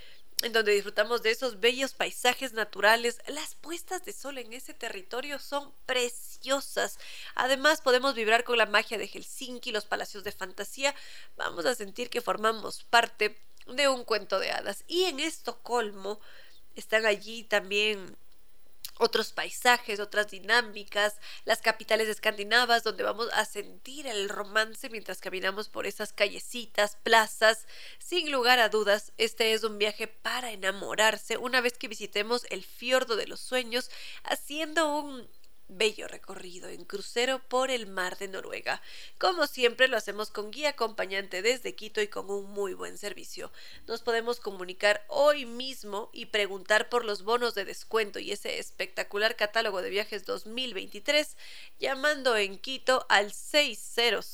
en donde disfrutamos de esos bellos paisajes naturales. Las puestas de sol en ese territorio son preciosas. Además, podemos vibrar con la magia de Helsinki, los palacios de fantasía. Vamos a sentir que formamos parte de un cuento de hadas. Y en Estocolmo están allí también otros paisajes, otras dinámicas, las capitales escandinavas donde vamos a sentir el romance mientras caminamos por esas callecitas, plazas. Sin lugar a dudas, este es un viaje para enamorarse una vez que visitemos el fiordo de los sueños, haciendo un bello recorrido en crucero por el mar de Noruega. Como siempre lo hacemos con guía acompañante desde Quito y con un muy buen servicio. Nos podemos comunicar hoy mismo y preguntar por los bonos de descuento y ese espectacular catálogo de viajes 2023 llamando en Quito al 600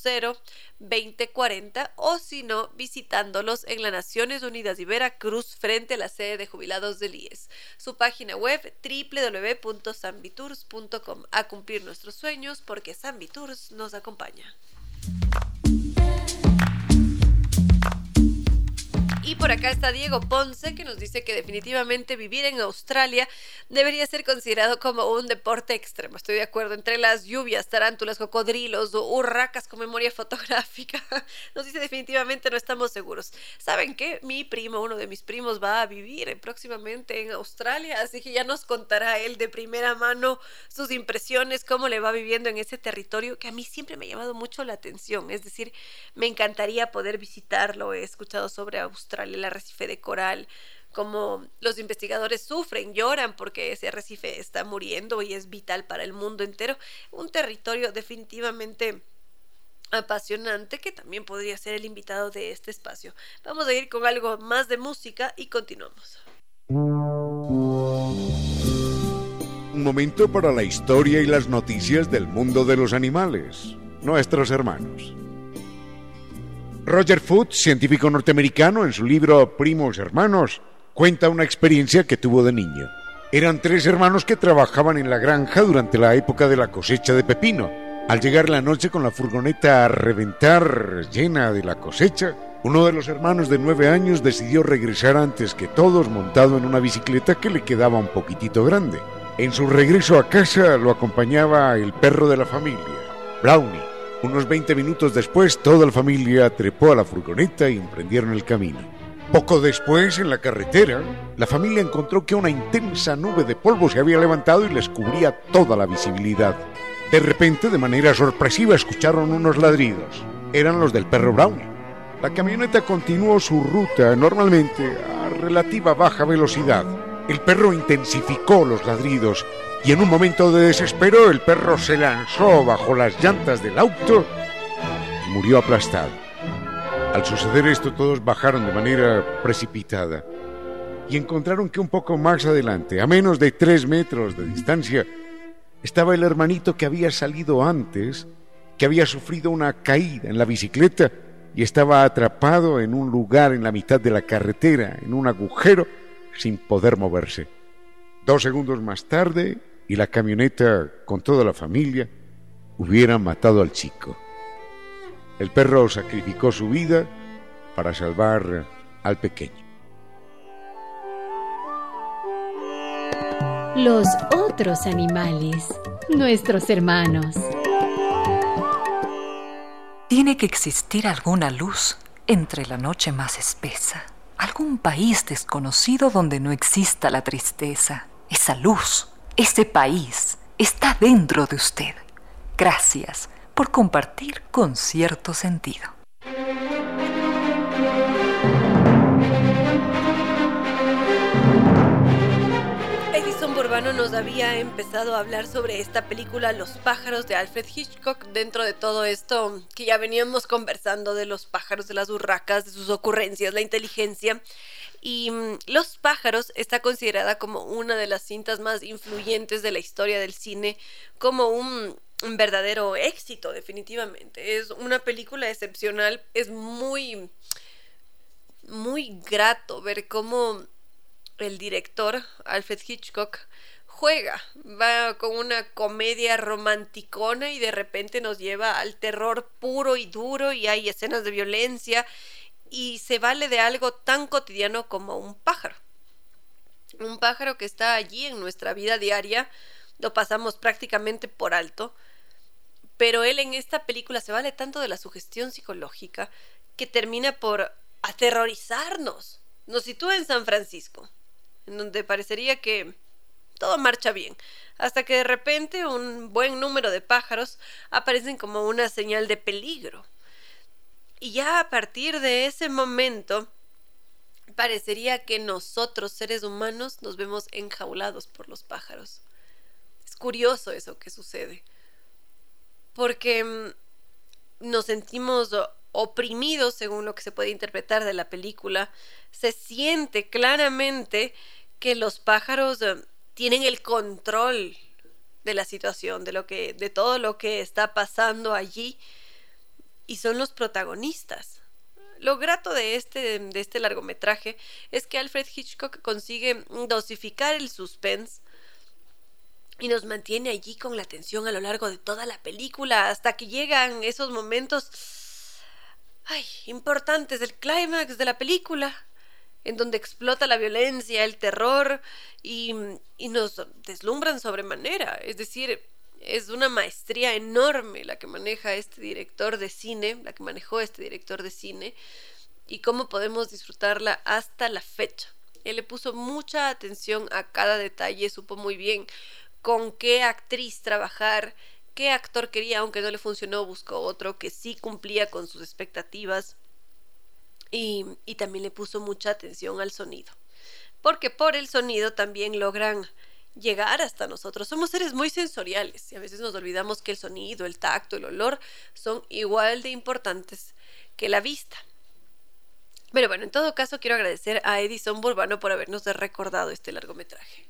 2040 o si no visitándolos en las Naciones Unidas y Veracruz frente a la sede de jubilados del IES. Su página web www.sambitours.com a cumplir nuestros sueños porque Sambitours nos acompaña. Y por acá está Diego Ponce que nos dice que definitivamente vivir en Australia debería ser considerado como un deporte extremo. Estoy de acuerdo. Entre las lluvias, tarántulas, cocodrilos o urracas con memoria [LAUGHS] fotográfica, nos dice definitivamente no estamos seguros. ¿Saben qué? Mi primo, uno de mis primos, va a vivir próximamente en Australia, así que ya nos contará él de primera mano sus impresiones, cómo le va viviendo en ese territorio que a mí siempre me ha llamado mucho la atención. Es decir, me encantaría poder visitarlo. He escuchado sobre Australia el arrecife de coral, como los investigadores sufren, lloran porque ese arrecife está muriendo y es vital para el mundo entero. Un territorio definitivamente apasionante que también podría ser el invitado de este espacio. Vamos a ir con algo más de música y continuamos. un momento para la historia y las noticias del mundo de los animales, nuestros hermanos. Roger Foote, científico norteamericano, en su libro Primos Hermanos, cuenta una experiencia que tuvo de niño. Eran tres hermanos que trabajaban en la granja durante la época de la cosecha de pepino. Al llegar la noche con la furgoneta a reventar llena de la cosecha, uno de los hermanos de nueve años decidió regresar antes que todos montado en una bicicleta que le quedaba un poquitito grande. En su regreso a casa lo acompañaba el perro de la familia, Brownie. Unos 20 minutos después, toda la familia trepó a la furgoneta y emprendieron el camino. Poco después, en la carretera, la familia encontró que una intensa nube de polvo se había levantado y les cubría toda la visibilidad. De repente, de manera sorpresiva, escucharon unos ladridos. Eran los del perro Brownie. La camioneta continuó su ruta normalmente a relativa baja velocidad. El perro intensificó los ladridos y en un momento de desespero el perro se lanzó bajo las llantas del auto y murió aplastado. Al suceder esto todos bajaron de manera precipitada y encontraron que un poco más adelante, a menos de tres metros de distancia, estaba el hermanito que había salido antes, que había sufrido una caída en la bicicleta y estaba atrapado en un lugar en la mitad de la carretera, en un agujero, sin poder moverse. Dos segundos más tarde, y la camioneta con toda la familia hubiera matado al chico. El perro sacrificó su vida para salvar al pequeño. Los otros animales, nuestros hermanos. Tiene que existir alguna luz entre la noche más espesa, algún país desconocido donde no exista la tristeza. Esa luz ese país está dentro de usted. Gracias por compartir con cierto sentido. Edison Burbano nos había empezado a hablar sobre esta película Los pájaros de Alfred Hitchcock dentro de todo esto que ya veníamos conversando de los pájaros, de las urracas, de sus ocurrencias, la inteligencia. Y mm, Los pájaros está considerada como una de las cintas más influyentes de la historia del cine, como un, verdadero éxito, definitivamente. Es una película excepcional, es muy, muy grato ver cómo el director, Alfred Hitchcock, juega, va con una comedia romanticona y de repente nos lleva al terror puro y duro y hay escenas de violencia y se vale de algo tan cotidiano como un pájaro. Un pájaro que está allí en nuestra vida diaria, lo pasamos prácticamente por alto, pero él en esta película se vale tanto de la sugestión psicológica que termina por aterrorizarnos. Nos sitúa en San Francisco, en donde parecería que todo marcha bien, hasta que de repente un buen número de pájaros aparecen como una señal de peligro. Y ya a partir de ese momento, parecería que nosotros, seres humanos, nos vemos enjaulados por los pájaros. Es curioso eso que sucede. Porque mm, nos sentimos oprimidos, según lo que se puede interpretar de la película. Se siente claramente que los pájaros eh, tienen el control de la situación, de lo que, de todo lo que está pasando allí y son los protagonistas. Lo grato de este, de este largometraje es que Alfred Hitchcock consigue dosificar el suspense y nos mantiene allí con la atención a lo largo de toda la película hasta que llegan esos momentos ay, importantes del clímax de la película en donde explota la violencia, el terror y, y nos deslumbran sobremanera. Es decir, es una maestría enorme la que maneja este director de cine, la que manejó este director de cine, y cómo podemos disfrutarla hasta la fecha. Él le puso mucha atención a cada detalle, supo muy bien con qué actriz trabajar, qué actor quería, aunque no le funcionó, buscó otro que sí cumplía con sus expectativas. Y, y también le puso mucha atención al sonido. Porque por el sonido también logran llegar hasta nosotros. Somos seres muy sensoriales y a veces nos olvidamos que el sonido, el tacto, el olor son igual de importantes que la vista. Pero bueno, en todo caso quiero agradecer a Edison Burbano por habernos recordado este largometraje.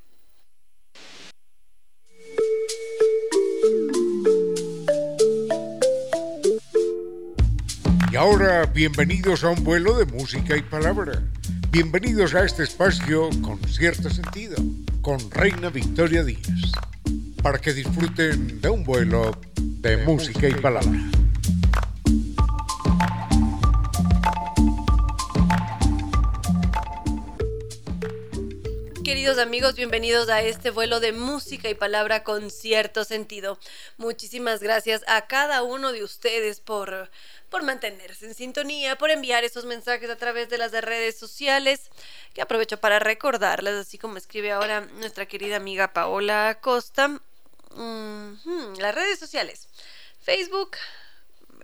Y ahora, bienvenidos a un vuelo de música y palabra. Bienvenidos a este espacio con cierto sentido con Reina Victoria Díaz, para que disfruten de un vuelo de, música y palabra. Queridos amigos, bienvenidos a este vuelo de música y palabra con cierto sentido. Muchísimas gracias a cada uno de ustedes por, por mantenerse en sintonía, por enviar esos mensajes a través de las redes sociales, que aprovecho para recordarles, así como escribe ahora nuestra querida amiga Paola Costa. las redes sociales. Facebook,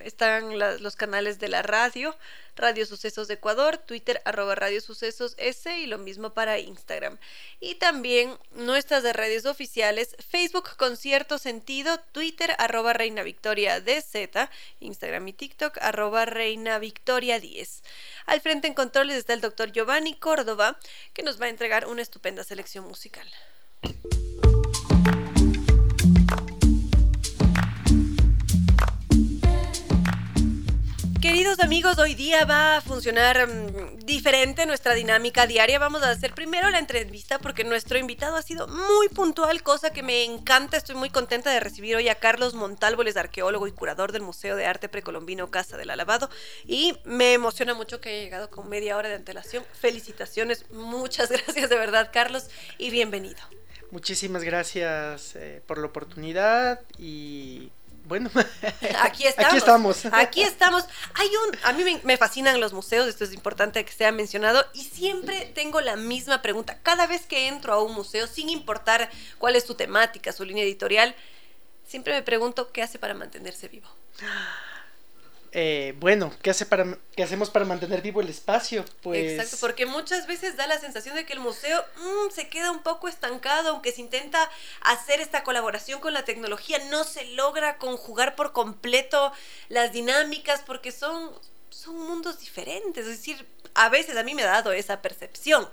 están los canales de la radio, Radio Sucesos de Ecuador, Twitter arroba Radio Sucesos S y lo mismo para Instagram. Y también nuestras redes oficiales, Facebook con cierto sentido, Twitter arroba Reina Victoria DZ, Instagram y TikTok arroba Reina Victoria 10. Al frente en controles está el doctor Giovanni Córdoba, que nos va a entregar una estupenda selección musical. Queridos amigos, hoy día va a funcionar mm, diferente nuestra dinámica diaria. Vamos a hacer primero la entrevista porque nuestro invitado ha sido muy puntual, cosa que me encanta. Estoy muy contenta de recibir hoy a Carlos Montalvoles, arqueólogo y curador del Museo de Arte Precolombino Casa del Alabado. Y me emociona mucho que haya llegado con media hora de antelación. Felicitaciones, muchas [LAUGHS] gracias de verdad, Carlos, y bienvenido. Muchísimas gracias eh, por la oportunidad y bueno, [LAUGHS] aquí estamos. Aquí estamos. Aquí estamos. Hay un, a mí me, fascinan los museos, esto es importante que sea mencionado, y siempre tengo la misma pregunta. Cada vez que entro a un museo, sin importar cuál es su temática, su línea editorial, siempre me pregunto qué hace para mantenerse vivo. Eh, bueno, ¿qué, hace para, ¿qué hacemos para mantener vivo el espacio? Pues... Exacto, porque muchas veces da la sensación de que el museo mm, se queda un poco estancado, aunque se intenta hacer esta colaboración con la tecnología, no se logra conjugar por completo las dinámicas porque son, son mundos diferentes, es decir, a veces a mí me ha dado esa percepción.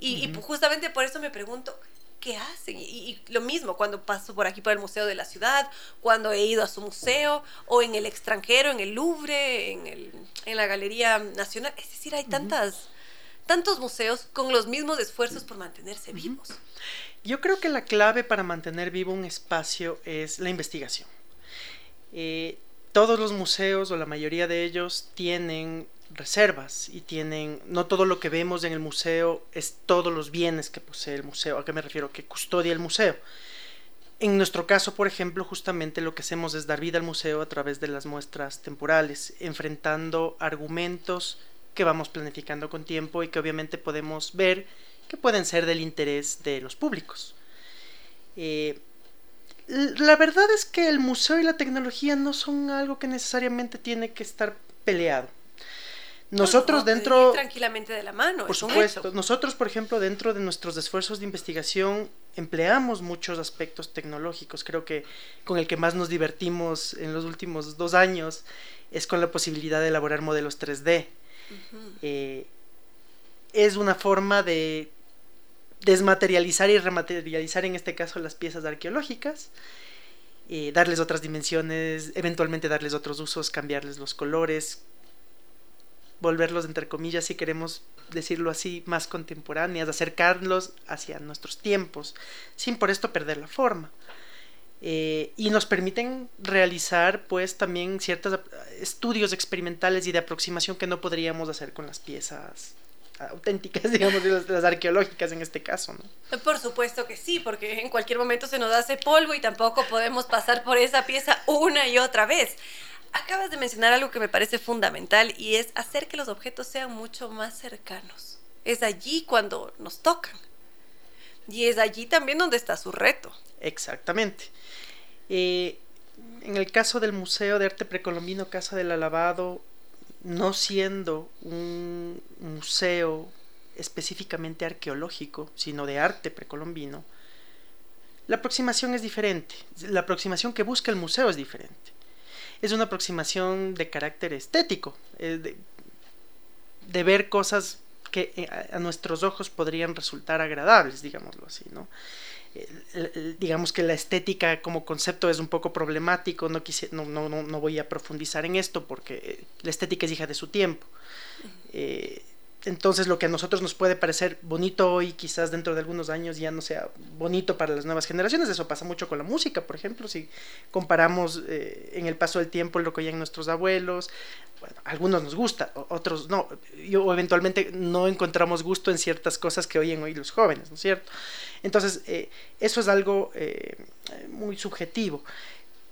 Y, y justamente por eso me pregunto, ¿qué hacen? Y, lo mismo cuando paso por aquí por el Museo de la Ciudad, cuando he ido a su museo, o en el extranjero, en el Louvre, en, el, en la Galería Nacional. Es decir, hay tantas, tantos museos con los mismos esfuerzos por mantenerse vivos. Yo creo que la clave para mantener vivo un espacio es la investigación. Eh, todos los museos o la mayoría de ellos tienen reservas y tienen, no todo lo que vemos en el museo es todos los bienes que posee el museo. ¿A qué me refiero? Que custodia el museo. En nuestro caso, por ejemplo, justamente lo que hacemos es dar vida al museo a través de las muestras temporales, enfrentando argumentos que vamos planificando con tiempo y que obviamente podemos ver que pueden ser del interés de los públicos. Eh, la verdad es que el museo y la tecnología no son algo que necesariamente tiene que estar peleado. Nosotros dentro... Tranquilamente de la mano. Por supuesto. Nosotros, por ejemplo, dentro de nuestros esfuerzos de investigación, empleamos muchos aspectos tecnológicos. Creo que con el que más nos divertimos en los últimos dos años es con la posibilidad de elaborar modelos 3D. Eh, es una forma de desmaterializar y rematerializar, en este caso, las piezas arqueológicas. Eh, darles otras dimensiones, eventualmente darles otros usos, cambiarles los colores, volverlos, entre comillas, si queremos decirlo así, más contemporáneas, acercarlos hacia nuestros tiempos, sin por esto perder la forma. Eh, y nos permiten realizar pues también ciertos estudios experimentales y de aproximación que no podríamos hacer con las piezas auténticas, [LAUGHS] digamos, las, las, arqueológicas en este caso, ¿no? Por supuesto que sí, porque en cualquier momento se nos hace polvo y tampoco podemos pasar por esa pieza una y otra vez. Acabas de mencionar algo que me parece fundamental y es hacer que los objetos sean mucho más cercanos. Es allí cuando nos tocan. Y es allí también donde está su reto. Exactamente. Eh, en el caso del Museo de Arte Precolombino Casa del Alabado, no siendo un museo específicamente arqueológico, sino de arte precolombino, la aproximación es diferente. La aproximación que busca el museo es diferente es una aproximación de carácter estético, eh, de, ver cosas que eh, a nuestros ojos podrían resultar agradables, digámoslo así, ¿no? digamos que la estética como concepto es un poco problemático, no, no, no, no, voy a profundizar en esto porque la estética es hija de su tiempo. Entonces lo que a nosotros nos puede parecer bonito hoy, quizás dentro de algunos años ya no sea bonito para las nuevas generaciones. Eso pasa mucho con la música, por ejemplo, si comparamos eh, en el paso del tiempo lo que oían nuestros abuelos. Algunos nos gusta, otros no. O eventualmente no encontramos gusto en ciertas cosas que oyen hoy los jóvenes, ¿no es cierto? Entonces, eh, eso es algo eh, muy subjetivo.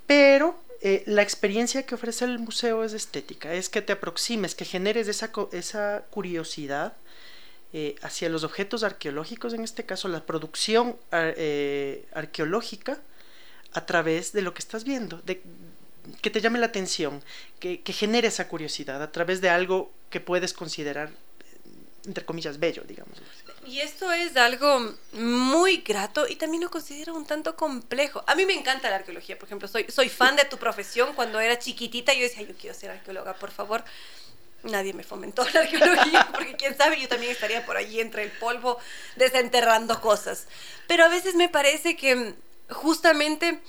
Pero eh, la experiencia que ofrece el museo es estética, es que te aproximes, que generes esa, curiosidad eh, hacia los objetos arqueológicos, en este caso la producción eh, arqueológica, a través de lo que estás viendo, de, que te llame la atención, que, que genere esa curiosidad a través de algo que puedes considerar, entre comillas, bello, digamos. Y esto es algo muy grato y también lo considero un tanto complejo. A mí me encanta la arqueología, por ejemplo, soy, soy fan de tu profesión. Cuando era chiquitita yo decía, yo quiero ser arqueóloga, por favor. Nadie me fomentó la arqueología, [LAUGHS] porque quién sabe, yo también estaría por allí entre el polvo desenterrando cosas. Pero a veces me parece que justamente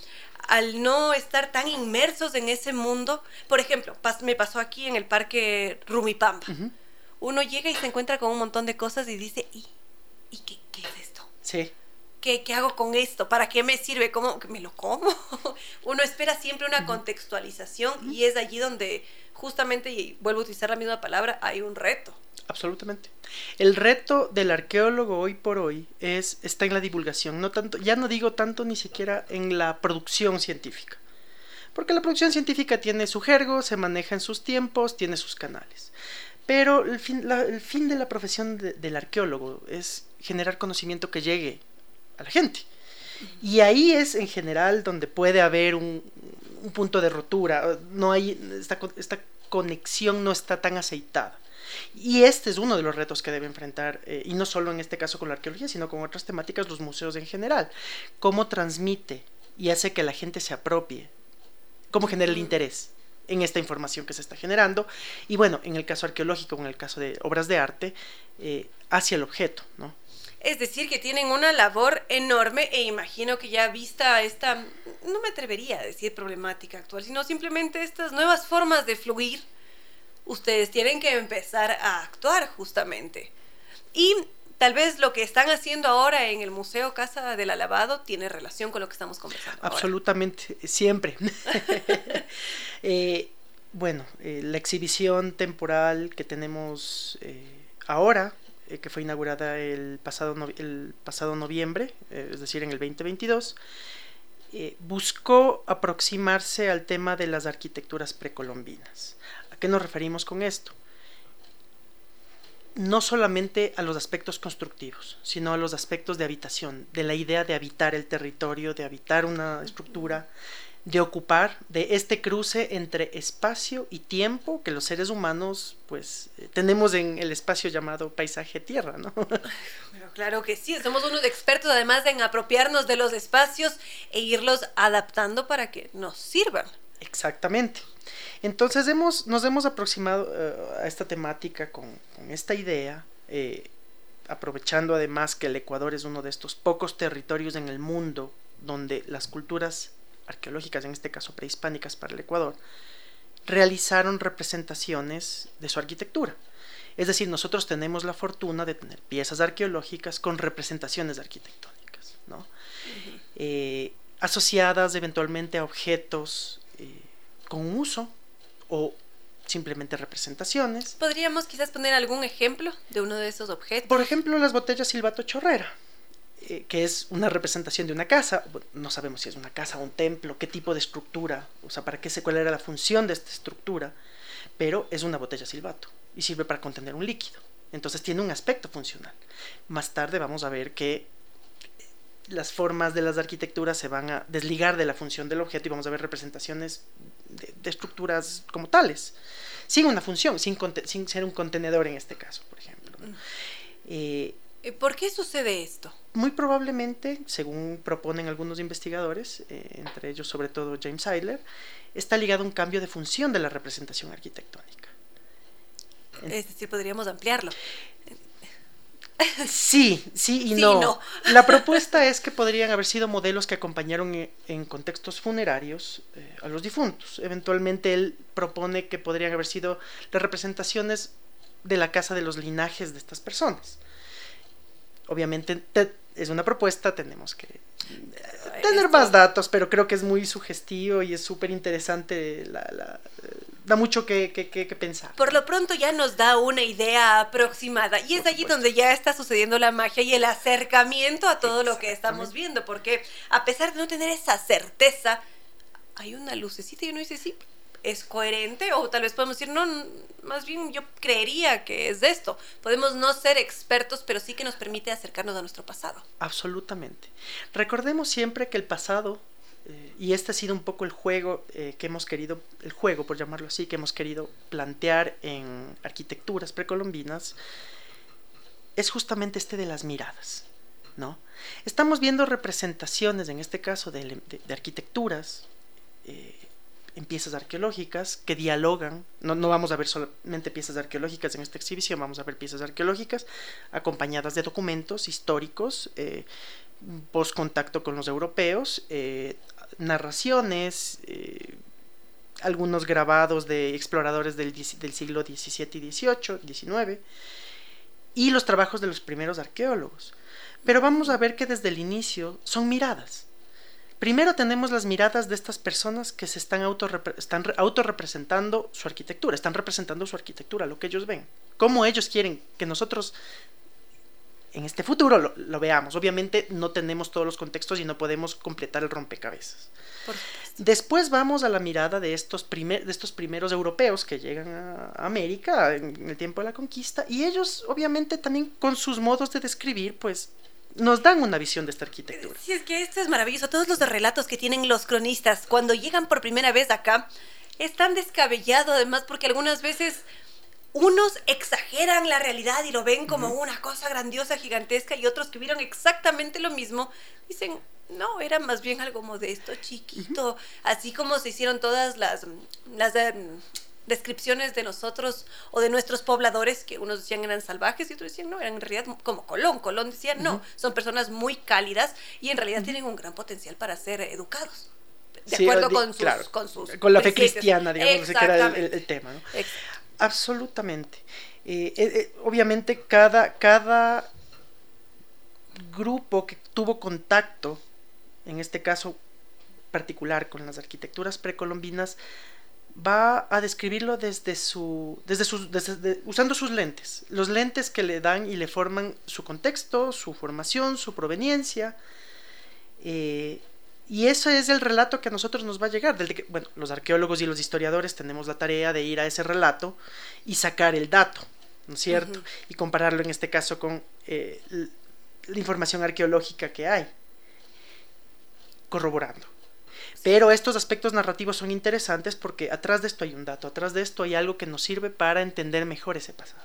al no estar tan inmersos en ese mundo, por ejemplo, me pasó aquí en el parque Rumipamba. Uno llega y se encuentra con un montón de cosas y dice, ¿y ¿y qué, es esto? Sí. ¿Qué, hago con esto? ¿Para qué me sirve? ¿Cómo me lo como? [LAUGHS] Uno espera siempre una contextualización y es allí donde justamente, y vuelvo a utilizar la misma palabra, hay un reto. Absolutamente. El reto del arqueólogo hoy por hoy es está en la divulgación, no tanto, ya no digo tanto ni siquiera en la producción científica. Porque la producción científica tiene su jergo, se maneja en sus tiempos, tiene sus canales. Pero el fin, el fin de la profesión del arqueólogo es generar conocimiento que llegue a la gente. Y ahí es en general donde puede haber un, punto de rotura. No hay, esta, esta, conexión no está tan aceitada. Y este es uno de los retos que debe enfrentar, eh, y no solo en este caso con la arqueología, sino con otras temáticas, los museos en general. Cómo transmite y hace que la gente se apropie. Cómo genera el interés en esta información que se está generando. Y bueno, en el caso arqueológico, en el caso de obras de arte, eh, hacia el objeto, ¿no? Es decir, que tienen una labor enorme e imagino que ya vista esta, no me atrevería a decir problemática actual, sino simplemente estas nuevas formas de fluir, ustedes tienen que empezar a actuar justamente. Y tal vez lo que están haciendo ahora en el Museo Casa del Alabado tiene relación con lo que estamos conversando. Absolutamente, siempre. [LAUGHS] Eh, bueno, eh, la exhibición temporal que tenemos eh, ahora que fue inaugurada el pasado, noviembre, es decir, en el 2022, eh, buscó aproximarse al tema de las arquitecturas precolombinas. ¿A qué nos referimos con esto? No solamente a los aspectos constructivos, sino a los aspectos de habitación, de la idea de habitar el territorio, de habitar una estructura, de ocupar de este cruce entre espacio y tiempo que los seres humanos pues eh, tenemos en el espacio llamado paisaje tierra, ¿no? [LAUGHS] Pero claro que sí, somos unos expertos además en apropiarnos de los espacios e irlos adaptando para que nos sirvan. Exactamente. Entonces hemos, nos hemos aproximado eh, a esta temática con, esta idea, eh, aprovechando además que el Ecuador es uno de estos pocos territorios en el mundo donde las culturas arqueológicas, en este caso prehispánicas para el Ecuador, realizaron representaciones de su arquitectura. Es decir, nosotros tenemos la fortuna de tener piezas arqueológicas con representaciones arquitectónicas, ¿no? Eh, asociadas eventualmente a objetos con uso o simplemente representaciones. ¿Podríamos quizás poner algún ejemplo de uno de esos objetos? Por ejemplo, las botellas Silvato Chorrera. Eh, que es una representación de una casa, no sabemos si es una casa o un templo, qué tipo de estructura, o sea, para qué se, cuál era la función de esta estructura, pero es una botella silbato y sirve para contener un líquido. Entonces tiene un aspecto funcional. Más tarde vamos a ver que las formas de las arquitecturas se van a desligar de la función del objeto y vamos a ver representaciones de, estructuras como tales, sin una función, sin, sin, ser un contenedor en este caso, por ejemplo. Mm. Eh, ¿Por qué sucede esto? Muy probablemente, según proponen algunos investigadores, eh, entre ellos sobre todo James Eiler, está ligado a un cambio de función de la representación arquitectónica. Es decir, podríamos ampliarlo. Sí, sí y no. La propuesta es que podrían haber sido modelos que acompañaron e, en, contextos funerarios eh, a los difuntos. Eventualmente él propone que podrían haber sido las representaciones de la casa de los linajes de estas personas. Obviamente es una propuesta, tenemos que eh, tener más datos, pero creo que es muy sugestivo y es súper interesante la, da mucho que, que, pensar. Por lo pronto ya nos da una idea aproximada y es allí donde ya está sucediendo la magia y el acercamiento a todo lo que estamos viendo, porque a pesar de no tener esa certeza, hay una lucecita y uno dice, sí, es coherente o tal vez podemos decir, no, más bien yo creería que es de esto. Podemos no ser expertos, pero sí que nos permite acercarnos a nuestro pasado. Absolutamente. Recordemos siempre que el pasado eh, y este ha sido un poco el juego eh, que hemos querido, el juego por llamarlo así, que hemos querido plantear en arquitecturas precolombinas, es justamente este de las miradas, ¿no? Estamos viendo representaciones, en este caso, de, arquitecturas eh, en piezas arqueológicas que dialogan, no, no, vamos a ver solamente piezas arqueológicas en esta exhibición, vamos a ver piezas arqueológicas acompañadas de documentos históricos, post contacto con los europeos, narraciones, eh, algunos grabados de exploradores del, siglo XVII y XVIII, XIX, y los trabajos de los primeros arqueólogos. Pero vamos a ver que desde el inicio son miradas. Primero tenemos las miradas de estas personas que se están, auto están autorrepresentando su arquitectura, están representando su arquitectura, lo que ellos ven. Cómo ellos quieren que nosotros en este futuro lo, veamos. Obviamente no tenemos todos los contextos y no podemos completar el rompecabezas. Después vamos a la mirada de estos, de estos primeros europeos que llegan a América en el tiempo de la conquista y ellos obviamente también con sus modos de describir pues nos dan una visión de esta arquitectura. Sí, es que esto es maravilloso. Todos los relatos que tienen los cronistas cuando llegan por primera vez acá es tan descabellado además porque algunas veces unos exageran la realidad y lo ven como una cosa grandiosa, gigantesca, y otros que vieron exactamente lo mismo dicen, no, era más bien algo modesto, chiquito, así como se hicieron todas las, las em, descripciones de nosotros o de nuestros pobladores, que unos decían eran salvajes y otros decían, no, eran en realidad como Colón. Colón decía, no, son personas muy cálidas y en realidad tienen un gran potencial para ser educados. De acuerdo con, sus, con sus... Con la fe cristiana, digamos, que era el, tema. ¿no? Absolutamente. Eh, eh, eh, obviamente cada, cada grupo que tuvo contacto, en este caso particular con las arquitecturas precolombinas, va a describirlo desde su, desde sus, usando sus lentes, los lentes que le dan y le forman su contexto, su formación, su proveniencia. Y eso es el relato que a nosotros nos va a llegar. Del que, bueno, los arqueólogos y los historiadores tenemos la tarea de ir a ese relato y sacar el dato, ¿no es cierto? Y compararlo en este caso con eh, la información arqueológica que hay, corroborando. Pero estos aspectos narrativos son interesantes porque atrás de esto hay un dato, atrás de esto hay algo que nos sirve para entender mejor ese pasado.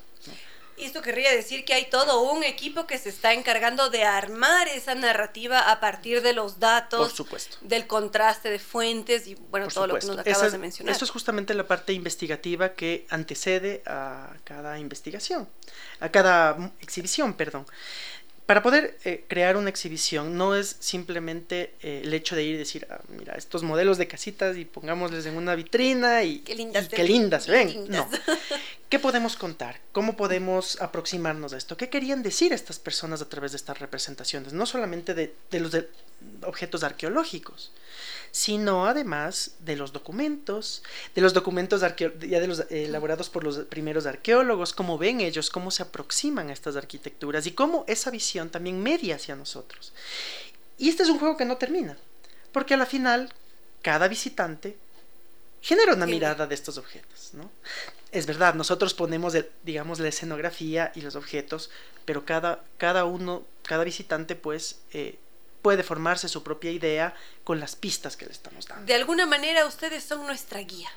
Y esto querría decir que hay todo un equipo que se está encargando de armar esa narrativa a partir de los datos, del contraste de fuentes y bueno, todo lo que nos acabas de mencionar. Esto es justamente la parte investigativa que antecede a cada investigación, a cada exhibición, perdón. Para poder eh, crear una exhibición no es simplemente eh, el hecho de ir y decir, ah, mira, estos modelos de casitas y pongámosles en una vitrina y qué lindas, qué lindas se ven. No. [LAUGHS] ¿Qué podemos contar? ¿Cómo podemos aproximarnos a esto? ¿Qué querían decir estas personas a través de estas representaciones? No solamente de, los objetos arqueológicos, sino además de los documentos, de los documentos ya de los, eh, elaborados por los primeros arqueólogos, cómo ven ellos, cómo se aproximan a estas arquitecturas y cómo esa visión también media hacia nosotros. Y este es un juego que no termina, porque a la final cada visitante genera una mirada de estos objetos, ¿no? es verdad, nosotros ponemos, digamos, la escenografía y los objetos, pero cada, cada uno, cada visitante, pues, eh, puede formarse su propia idea con las pistas que le estamos dando. De alguna manera, ustedes son nuestra guía.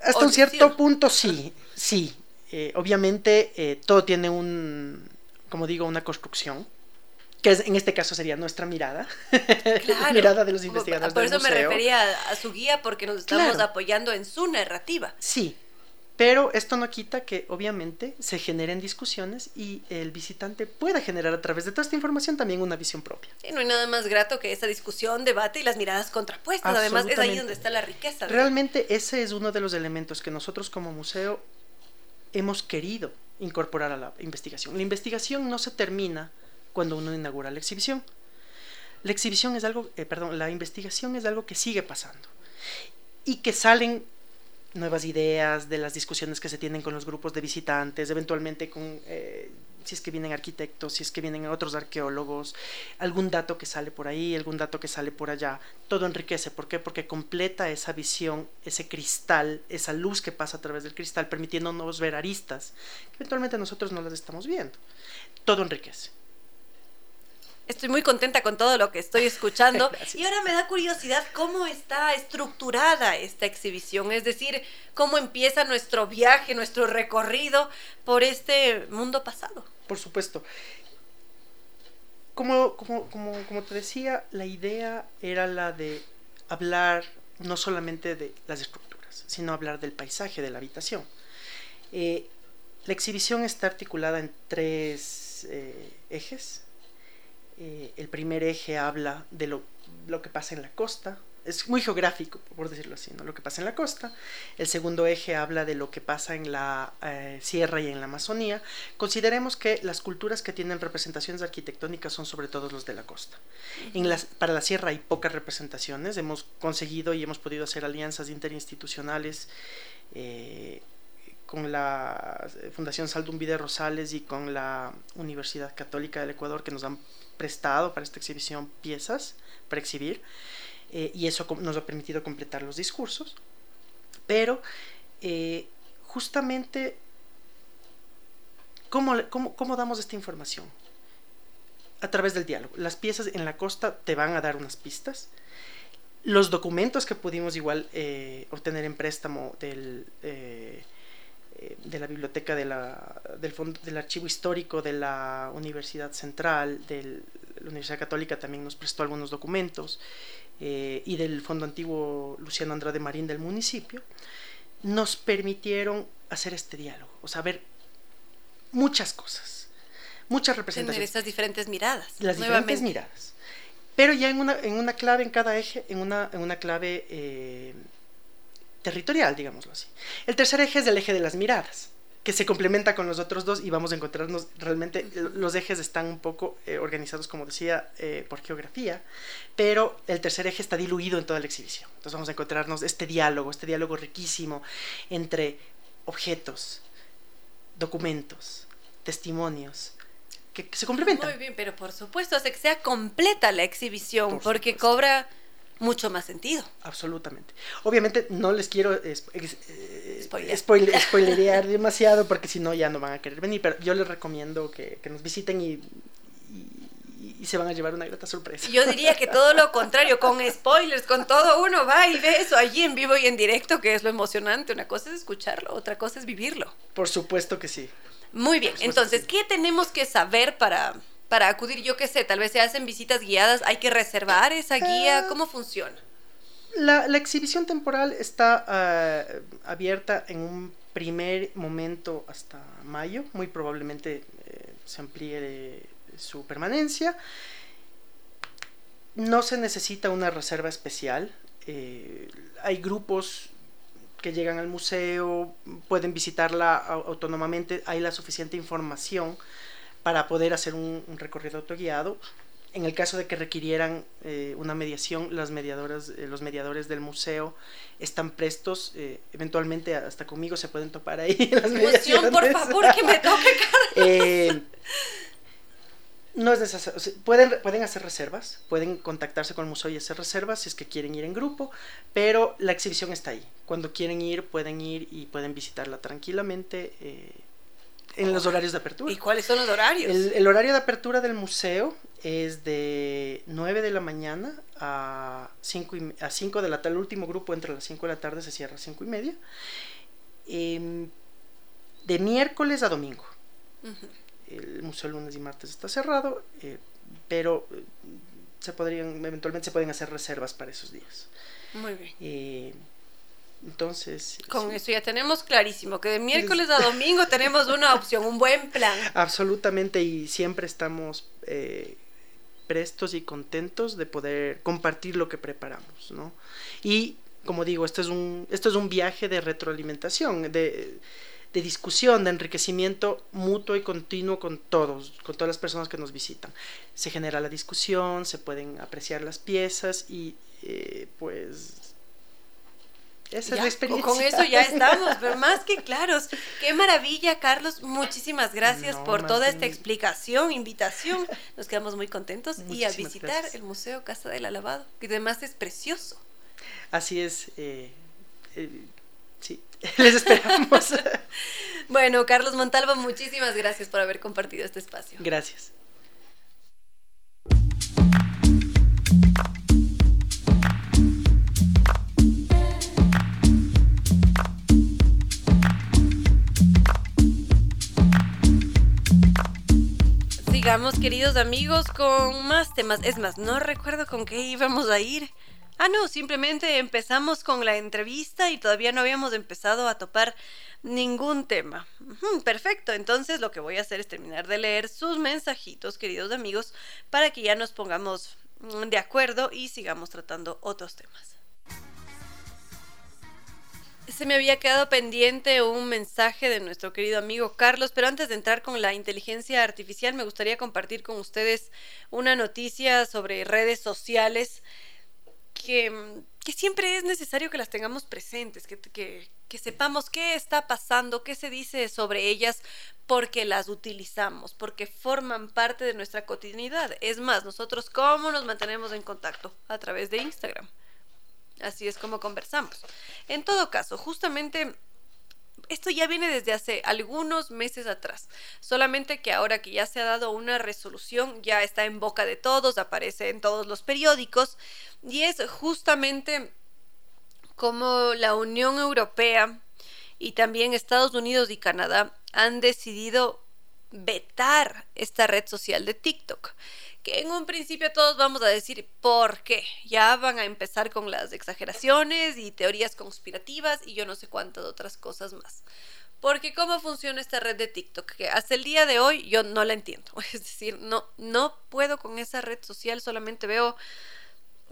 Hasta un cierto punto, sí, sí. Eh, obviamente, eh, todo tiene un, como digo, una construcción que en este caso sería nuestra mirada, la [LAUGHS] mirada de los investigadores. Por eso me refería a, su guía, porque nos estamos apoyando en su narrativa. Sí, Pero esto no quita que obviamente se generen discusiones y el visitante pueda generar a través de toda esta información también una visión propia. Sí, no hay nada más grato que esa discusión, debate y las miradas contrapuestas. Además, es ahí donde está la riqueza. Realmente ese es uno de los elementos que nosotros como museo hemos querido incorporar a la investigación. La investigación no se termina cuando uno inaugura la exhibición. La exhibición es algo, eh, perdón, la investigación es algo que sigue pasando y que salen nuevas ideas, de las discusiones que se tienen con los grupos de visitantes, eventualmente con eh, si es que vienen arquitectos, si es que vienen otros arqueólogos, algún dato que sale por ahí, algún dato que sale por allá, todo enriquece. ¿Por qué? Porque completa esa visión, ese cristal, esa luz que pasa a través del cristal, permitiéndonos ver aristas, eventualmente nosotros no las estamos viendo. Todo enriquece. Estoy muy contenta con todo lo que estoy escuchando. [LAUGHS] y ahora me da curiosidad cómo está estructurada esta exhibición, es decir, cómo empieza nuestro viaje, nuestro recorrido por este mundo pasado. Por supuesto. Como, como, como, te decía, la idea era la de hablar no solamente de las estructuras, sino hablar del paisaje de la habitación. Eh, la exhibición está articulada en tres eh, ejes eh, el primer eje habla de lo, que pasa en la costa, es muy geográfico, por decirlo así, ¿no? lo que pasa en la costa. El segundo eje habla de lo que pasa en la eh, sierra y en la Amazonía. Consideremos que las culturas que tienen representaciones arquitectónicas son sobre todo los de la costa. En las, para la sierra hay pocas representaciones. Hemos conseguido y hemos podido hacer alianzas interinstitucionales. Eh, con la Fundación Saldum Vide Rosales y con la Universidad Católica del Ecuador que nos han prestado para esta exhibición piezas para exhibir eh, y eso nos ha permitido completar los discursos. Pero eh, justamente, ¿cómo, cómo, damos esta información? A través del diálogo. Las piezas en la costa te van a dar unas pistas. Los documentos que pudimos igual eh, obtener en préstamo del de la biblioteca de la, del, fondo, del archivo histórico de la Universidad Central, de la Universidad Católica también nos prestó algunos documentos, eh, y del Fondo Antiguo Luciano Andrade Marín del municipio, nos permitieron hacer este diálogo, o sea, ver muchas cosas, muchas representaciones. Tener estas diferentes miradas. Las diferentes miradas. Pero ya en una, en una clave, en cada eje, en una, en una clave eh, territorial, digámoslo así. El tercer eje es el eje de las miradas, que se complementa con los otros dos y vamos a encontrarnos realmente, los ejes están un poco eh, organizados, como decía, eh, por geografía, pero el tercer eje está diluido en toda la exhibición. Entonces vamos a encontrarnos este diálogo, este diálogo riquísimo entre objetos, documentos, testimonios, que, se complementan. Muy bien, pero por supuesto, hace que sea completa la exhibición, porque cobra mucho más sentido. Absolutamente. Obviamente no les quiero eh, [LAUGHS] spoilerear demasiado porque si no ya no van a querer venir, pero yo les recomiendo que, nos visiten y, y, se van a llevar una grata sorpresa. Yo diría que todo lo contrario, con spoilers, con todo uno va y ve eso allí en vivo y en directo, que es lo emocionante. Una cosa es escucharlo, otra cosa es vivirlo. Por supuesto que sí. Muy bien, entonces, ¿qué tenemos que saber para para acudir? Yo qué sé, tal vez se hacen visitas guiadas, hay que reservar esa guía, eh, ¿cómo funciona? La, exhibición temporal está eh, abierta en un primer momento hasta mayo, muy probablemente eh, se amplíe su permanencia. No se necesita una reserva especial. hay grupos que llegan al museo, pueden visitarla autónomamente, hay la suficiente información para poder hacer un, recorrido autoguiado. En el caso de que requirieran eh, una mediación, las mediadoras, eh, los mediadores del museo están prestos. Eh, eventualmente hasta conmigo se pueden topar ahí [LAUGHS] las mediaciones. por favor, que me toque, [LAUGHS] [LAUGHS] no es necesario. pueden, pueden hacer reservas, pueden contactarse con el museo y hacer reservas si es que quieren ir en grupo, pero la exhibición está ahí. Cuando quieren ir, pueden ir y pueden visitarla tranquilamente en los horarios de apertura. ¿Y cuáles son los horarios? El, horario de apertura del museo es de 9 de la mañana a 5, a 5 de la tarde. El último grupo entre las 5 de la tarde se cierra a 5 y media. Em, de miércoles a domingo. El museo lunes y martes está cerrado, eh, pero eh, se podrían, eventualmente se pueden hacer reservas para esos días. Muy bien. Eh, Entonces... Con eso ya tenemos clarísimo que de miércoles a domingo [LAUGHS] tenemos una opción, un buen plan. Absolutamente y siempre estamos eh, prestos y contentos de poder compartir lo que preparamos, ¿no? Y como digo, esto es un, esto es un viaje de retroalimentación, de, de discusión, de enriquecimiento mutuo y continuo con todos, con todas las personas que nos visitan. Se genera la discusión, se pueden apreciar las piezas y eh, pues esa es la experiencia. Con eso ya estamos, [LAUGHS] pero más que claros. Qué maravilla, Carlos. Muchísimas gracias por toda esta explicación, invitación. Nos quedamos muy contentos y a visitar el Museo Casa del Alabado, que además es precioso. Así es. Eh, eh, sí, [LAUGHS] les esperamos. [LAUGHS] bueno, Carlos Montalvo, muchísimas gracias por haber compartido este espacio. Gracias. Sigamos, queridos amigos, con más temas. Es más, no recuerdo con qué íbamos a ir. Ah, no, simplemente empezamos con la entrevista y todavía no habíamos empezado a topar ningún tema. perfecto, entonces lo que voy a hacer es terminar de leer sus mensajitos, queridos amigos, para que ya nos pongamos de acuerdo y sigamos tratando otros temas. Se me había quedado pendiente un mensaje de nuestro querido amigo Carlos, pero antes de entrar con la inteligencia artificial me gustaría compartir con ustedes una noticia sobre redes sociales que, siempre es necesario que las tengamos presentes, que, que sepamos qué está pasando, qué se dice sobre ellas, porque las utilizamos, porque forman parte de nuestra cotidianidad. Es más, nosotros cómo nos mantenemos en contacto a través de Instagram. Así es como conversamos. En todo caso, justamente esto ya viene desde hace algunos meses atrás, solamente que ahora que ya se ha dado una resolución, ya está en boca de todos, aparece en todos los periódicos, y es justamente como la Unión Europea y también Estados Unidos y Canadá han decidido vetar esta red social de TikTok que en un principio todos vamos a decir por qué. Ya van a empezar con las exageraciones y teorías conspirativas y yo no sé cuántas otras cosas más. Porque cómo funciona esta red de TikTok, que hasta el día de hoy yo no la entiendo. [LAUGHS] Es decir, no, no puedo con esa red social, solamente veo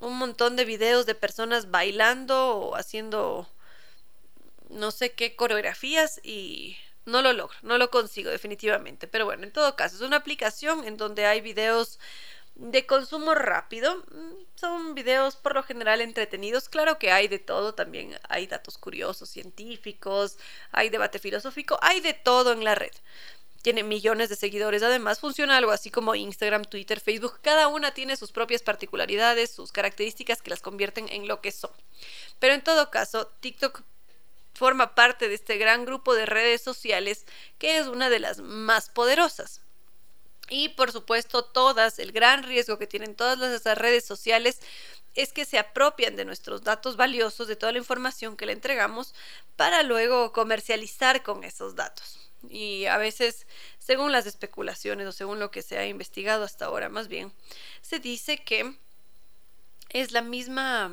un montón de videos de personas bailando o haciendo no sé qué coreografías y no lo logro, no lo consigo definitivamente. Pero bueno, en todo caso, es una aplicación en donde hay videos de consumo rápido. Mm, son videos por lo general entretenidos. Claro que hay de todo, también hay datos curiosos, científicos, hay debate filosófico, hay de todo en la red. Tiene millones de seguidores. Además, funciona algo así como Instagram, Twitter, Facebook. Cada una tiene sus propias particularidades, sus características que las convierten en lo que son. Pero en todo caso, TikTok forma parte de este gran grupo de redes sociales que es una de las más poderosas. Y por supuesto, todas, el gran riesgo que tienen todas esas redes sociales es que se apropian de nuestros datos valiosos, de toda la información que le entregamos, para luego comercializar con esos datos. Y a veces, según las especulaciones o según lo que se ha investigado hasta ahora, más bien, se dice que es la misma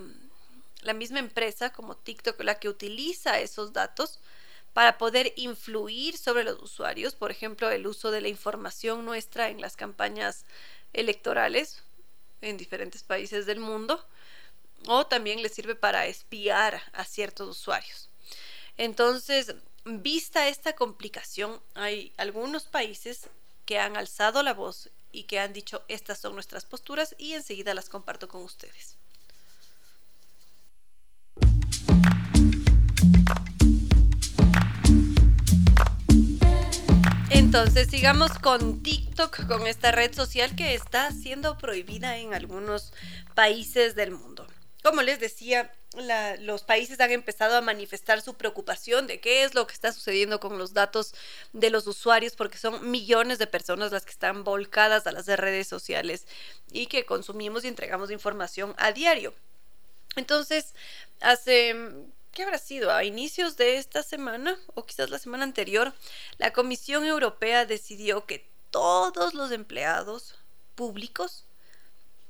la misma empresa como TikTok la que utiliza esos datos para poder influir sobre los usuarios, por ejemplo, el uso de la información nuestra en las campañas electorales en diferentes países del mundo, o también le sirve para espiar a ciertos usuarios. Entonces, vista esta complicación, hay algunos países que han alzado la voz y que han dicho estas son nuestras posturas y enseguida las comparto con ustedes. Entonces sigamos con TikTok, con esta red social que está siendo prohibida en algunos países del mundo. Como les decía, los países han empezado a manifestar su preocupación de qué es lo que está sucediendo con los datos de los usuarios, porque son millones de personas las que están volcadas a las redes sociales y que consumimos y entregamos información a diario. Entonces, hace ¿qué habrá sido? A inicios de esta semana o quizás la semana anterior, la Comisión Europea decidió que todos los empleados públicos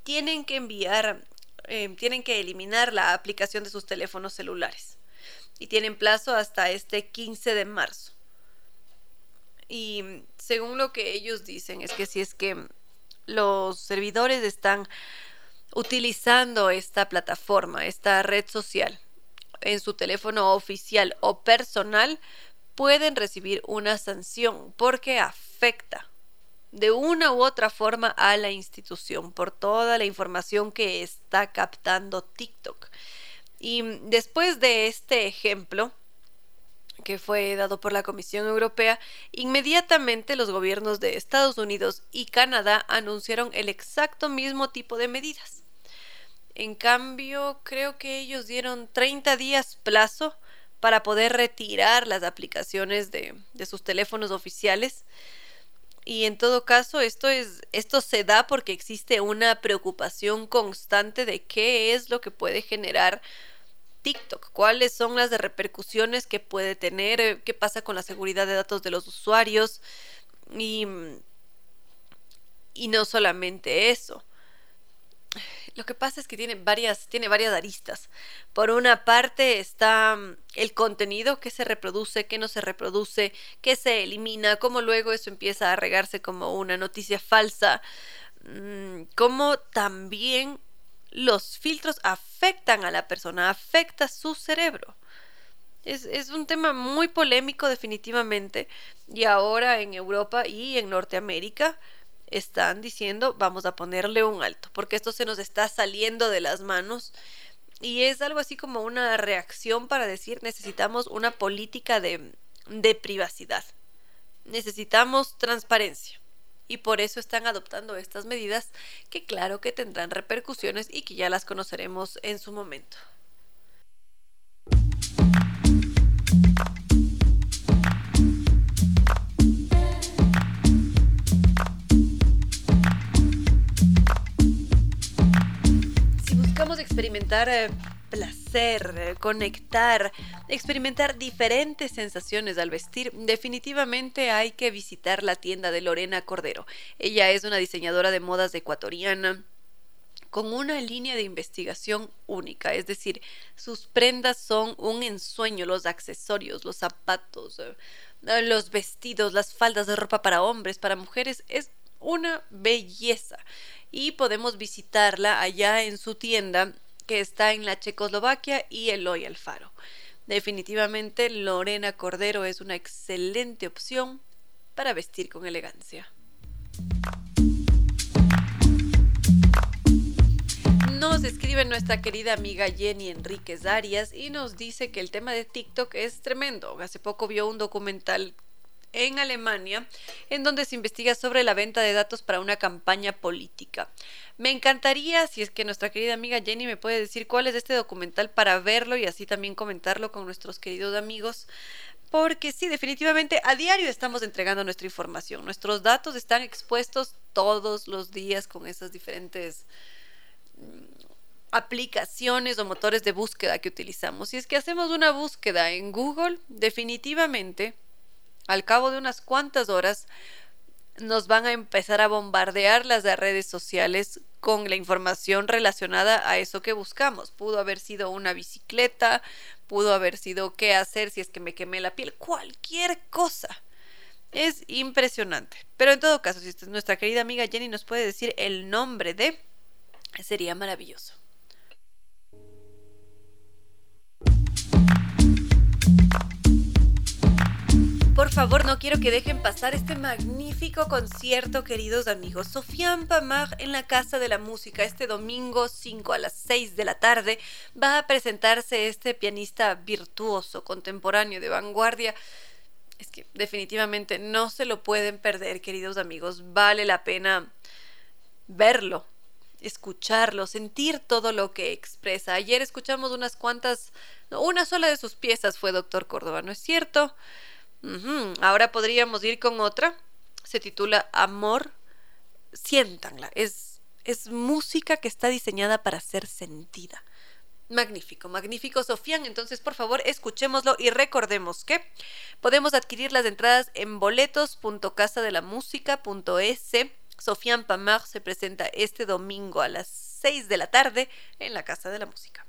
tienen que enviar, eh, tienen que eliminar la aplicación de sus teléfonos celulares. y tienen plazo hasta este 15 de marzo. Y según lo que ellos dicen es que si es que los servidores están utilizando esta plataforma, esta red social en su teléfono oficial o personal, pueden recibir una sanción porque afecta de una u otra forma a la institución por toda la información que está captando TikTok. Y después de este ejemplo, que fue dado por la Comisión Europea, inmediatamente los gobiernos de Estados Unidos y Canadá anunciaron el exacto mismo tipo de medidas. En cambio, creo que ellos dieron 30 días plazo para poder retirar las aplicaciones de, sus teléfonos oficiales y en todo caso, esto, es, esto se da porque existe una preocupación constante de qué es lo que puede generar TikTok, cuáles son las repercusiones que puede tener, qué pasa con la seguridad de datos de los usuarios y no solamente eso. Lo que pasa es que tiene varias, tiene varias aristas. Por una parte está mm, el contenido que se reproduce, que no se reproduce, que se elimina, cómo luego eso empieza a regarse como una noticia falsa, mm, cómo también los filtros afectan a la persona, afecta su cerebro. Es, es, un tema muy polémico definitivamente y ahora en Europa y en Norteamérica están diciendo vamos a ponerle un alto, porque esto se nos está saliendo de las manos. Y es algo así como una reacción para decir necesitamos una política de, de privacidad, necesitamos transparencia. Y por eso están adoptando estas medidas que claro que tendrán repercusiones y que ya las conoceremos en su momento. Experimentar eh, placer, eh, conectar, experimentar diferentes sensaciones al vestir, definitivamente hay que visitar la tienda de Lorena Cordero. Ella es una diseñadora de modas ecuatoriana con una línea de investigación única, es decir, sus prendas son un ensueño, los accesorios, los zapatos, eh, los vestidos, las faldas de ropa para hombres, para mujeres, es una belleza. Y podemos visitarla allá en su tienda que está en la Checoslovaquia y Eloy Alfaro. Definitivamente Lorena Cordero es una excelente opción para vestir con elegancia. Nos escribe nuestra querida amiga Jenny Enríquez Arias y nos dice que el tema de TikTok es tremendo. Hace poco vio un documental en Alemania, en donde se investiga sobre la venta de datos para una campaña política. Me encantaría, si es que nuestra querida amiga Jenny me puede decir cuál es este documental para verlo y así también comentarlo con nuestros queridos amigos. Porque sí, definitivamente a diario estamos entregando nuestra información. Nuestros datos están expuestos todos los días con esas diferentes mm, aplicaciones o motores de búsqueda que utilizamos. Si es que hacemos una búsqueda en Google, definitivamente al cabo de unas cuantas horas nos van a empezar a bombardear las redes sociales con la información relacionada a eso que buscamos. Pudo haber sido una bicicleta, pudo haber sido qué hacer si es que me quemé la piel, cualquier cosa. Es impresionante. Pero en todo caso, si nuestra querida amiga Jenny nos puede decir el nombre de, sería maravilloso. Por favor, no quiero que dejen pasar este magnífico concierto, queridos amigos. Sofian Pamar en la Casa de la Música este domingo 5 a las 6 de la tarde va a presentarse este pianista virtuoso, contemporáneo, de vanguardia. Es que definitivamente no se lo pueden perder, queridos amigos. Vale la pena verlo, escucharlo, sentir todo lo que expresa. Ayer escuchamos unas cuantas, una sola de sus piezas fue Doctor Córdoba, ¿no es cierto? Ahora podríamos ir con otra. Se titula Amor. Siéntanla. Es, es música que está diseñada para ser sentida. Magnífico, magnífico, Sofian. Entonces, por favor, escuchémoslo y recordemos que podemos adquirir las entradas en boletos.casadelamusica.es. Sofian Pamar se presenta este domingo a las 6 de la tarde en la Casa de la Música.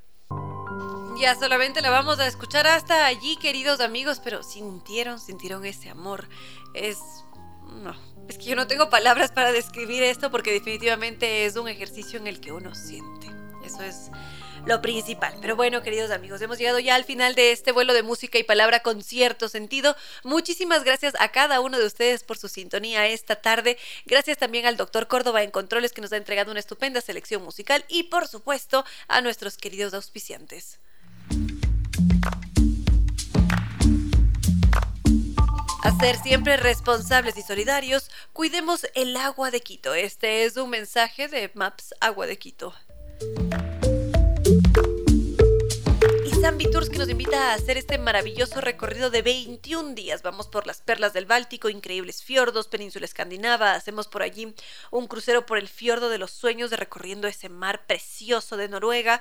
Ya solamente la vamos a escuchar hasta allí, queridos amigos, pero sintieron, sintieron ese amor. Es... No, es que yo no tengo palabras para describir esto porque definitivamente es un ejercicio en el que uno siente. Eso es lo principal. Pero bueno, queridos amigos, hemos llegado ya al final de este vuelo de música y palabra con cierto sentido. Muchísimas gracias a cada uno de ustedes por su sintonía esta tarde. Gracias también al doctor Córdoba en Controles que nos ha entregado una estupenda selección musical y por supuesto a nuestros queridos auspiciantes. A ser siempre responsables y solidarios, cuidemos el agua de Quito. Este es un mensaje de Maps Agua de Quito. Zambi Tours que nos invita a hacer este maravilloso recorrido de 21 días. Vamos por las perlas del Báltico, increíbles fiordos, península escandinava. Hacemos por allí un crucero por el fiordo de los sueños de recorriendo ese mar precioso de Noruega.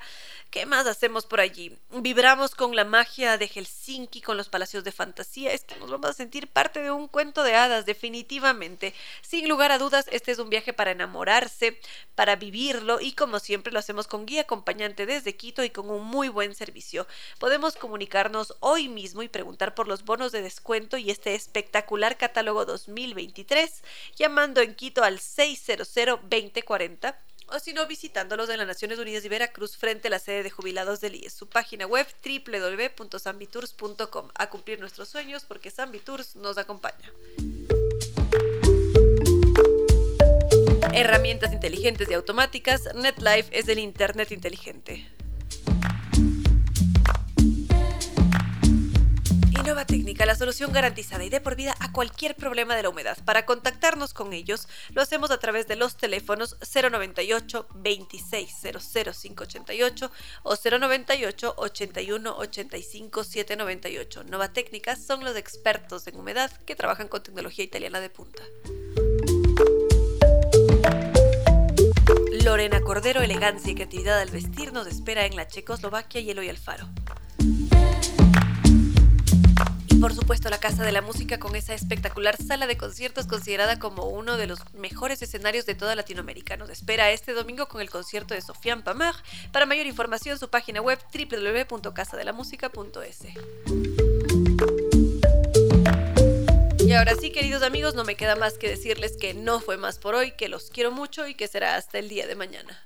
¿Qué más hacemos por allí? Vibramos con la magia de Helsinki, con los palacios de fantasía. Es que nos vamos a sentir parte de un cuento de hadas, definitivamente. Sin lugar a dudas, este es un viaje para enamorarse, para vivirlo y como siempre lo hacemos con guía acompañante desde Quito y con un muy buen servicio podemos comunicarnos hoy mismo y preguntar por los bonos de descuento y este espectacular catálogo 2023 llamando en Quito al 600-2040 o si no visitándolos en las Naciones Unidas y Veracruz frente a la sede de jubilados del IES. Su página web www.sambitours.com. A cumplir nuestros sueños porque Sambitours nos acompaña. Herramientas inteligentes y automáticas, NetLife es el Internet inteligente. Nueva Técnica, la solución garantizada y de por vida a cualquier problema de la humedad. Para contactarnos con ellos, lo hacemos a través de los teléfonos 098 2600588 o 098 81 85 798. Nueva Técnica son los expertos en humedad que trabajan con tecnología italiana de punta. Lorena Cordero, elegancia y creatividad al vestir nos espera en la Checoslovaquia y Eloy Alfaro por supuesto la Casa de la Música con esa espectacular sala de conciertos considerada como uno de los mejores escenarios de toda Latinoamérica. Nos espera este domingo con el concierto de Sofiane Pamar. Para mayor información su página web www.casadelamusica.es. Y ahora sí, queridos amigos, no me queda más que decirles que no fue más por hoy, que los quiero mucho y que será hasta el día de mañana.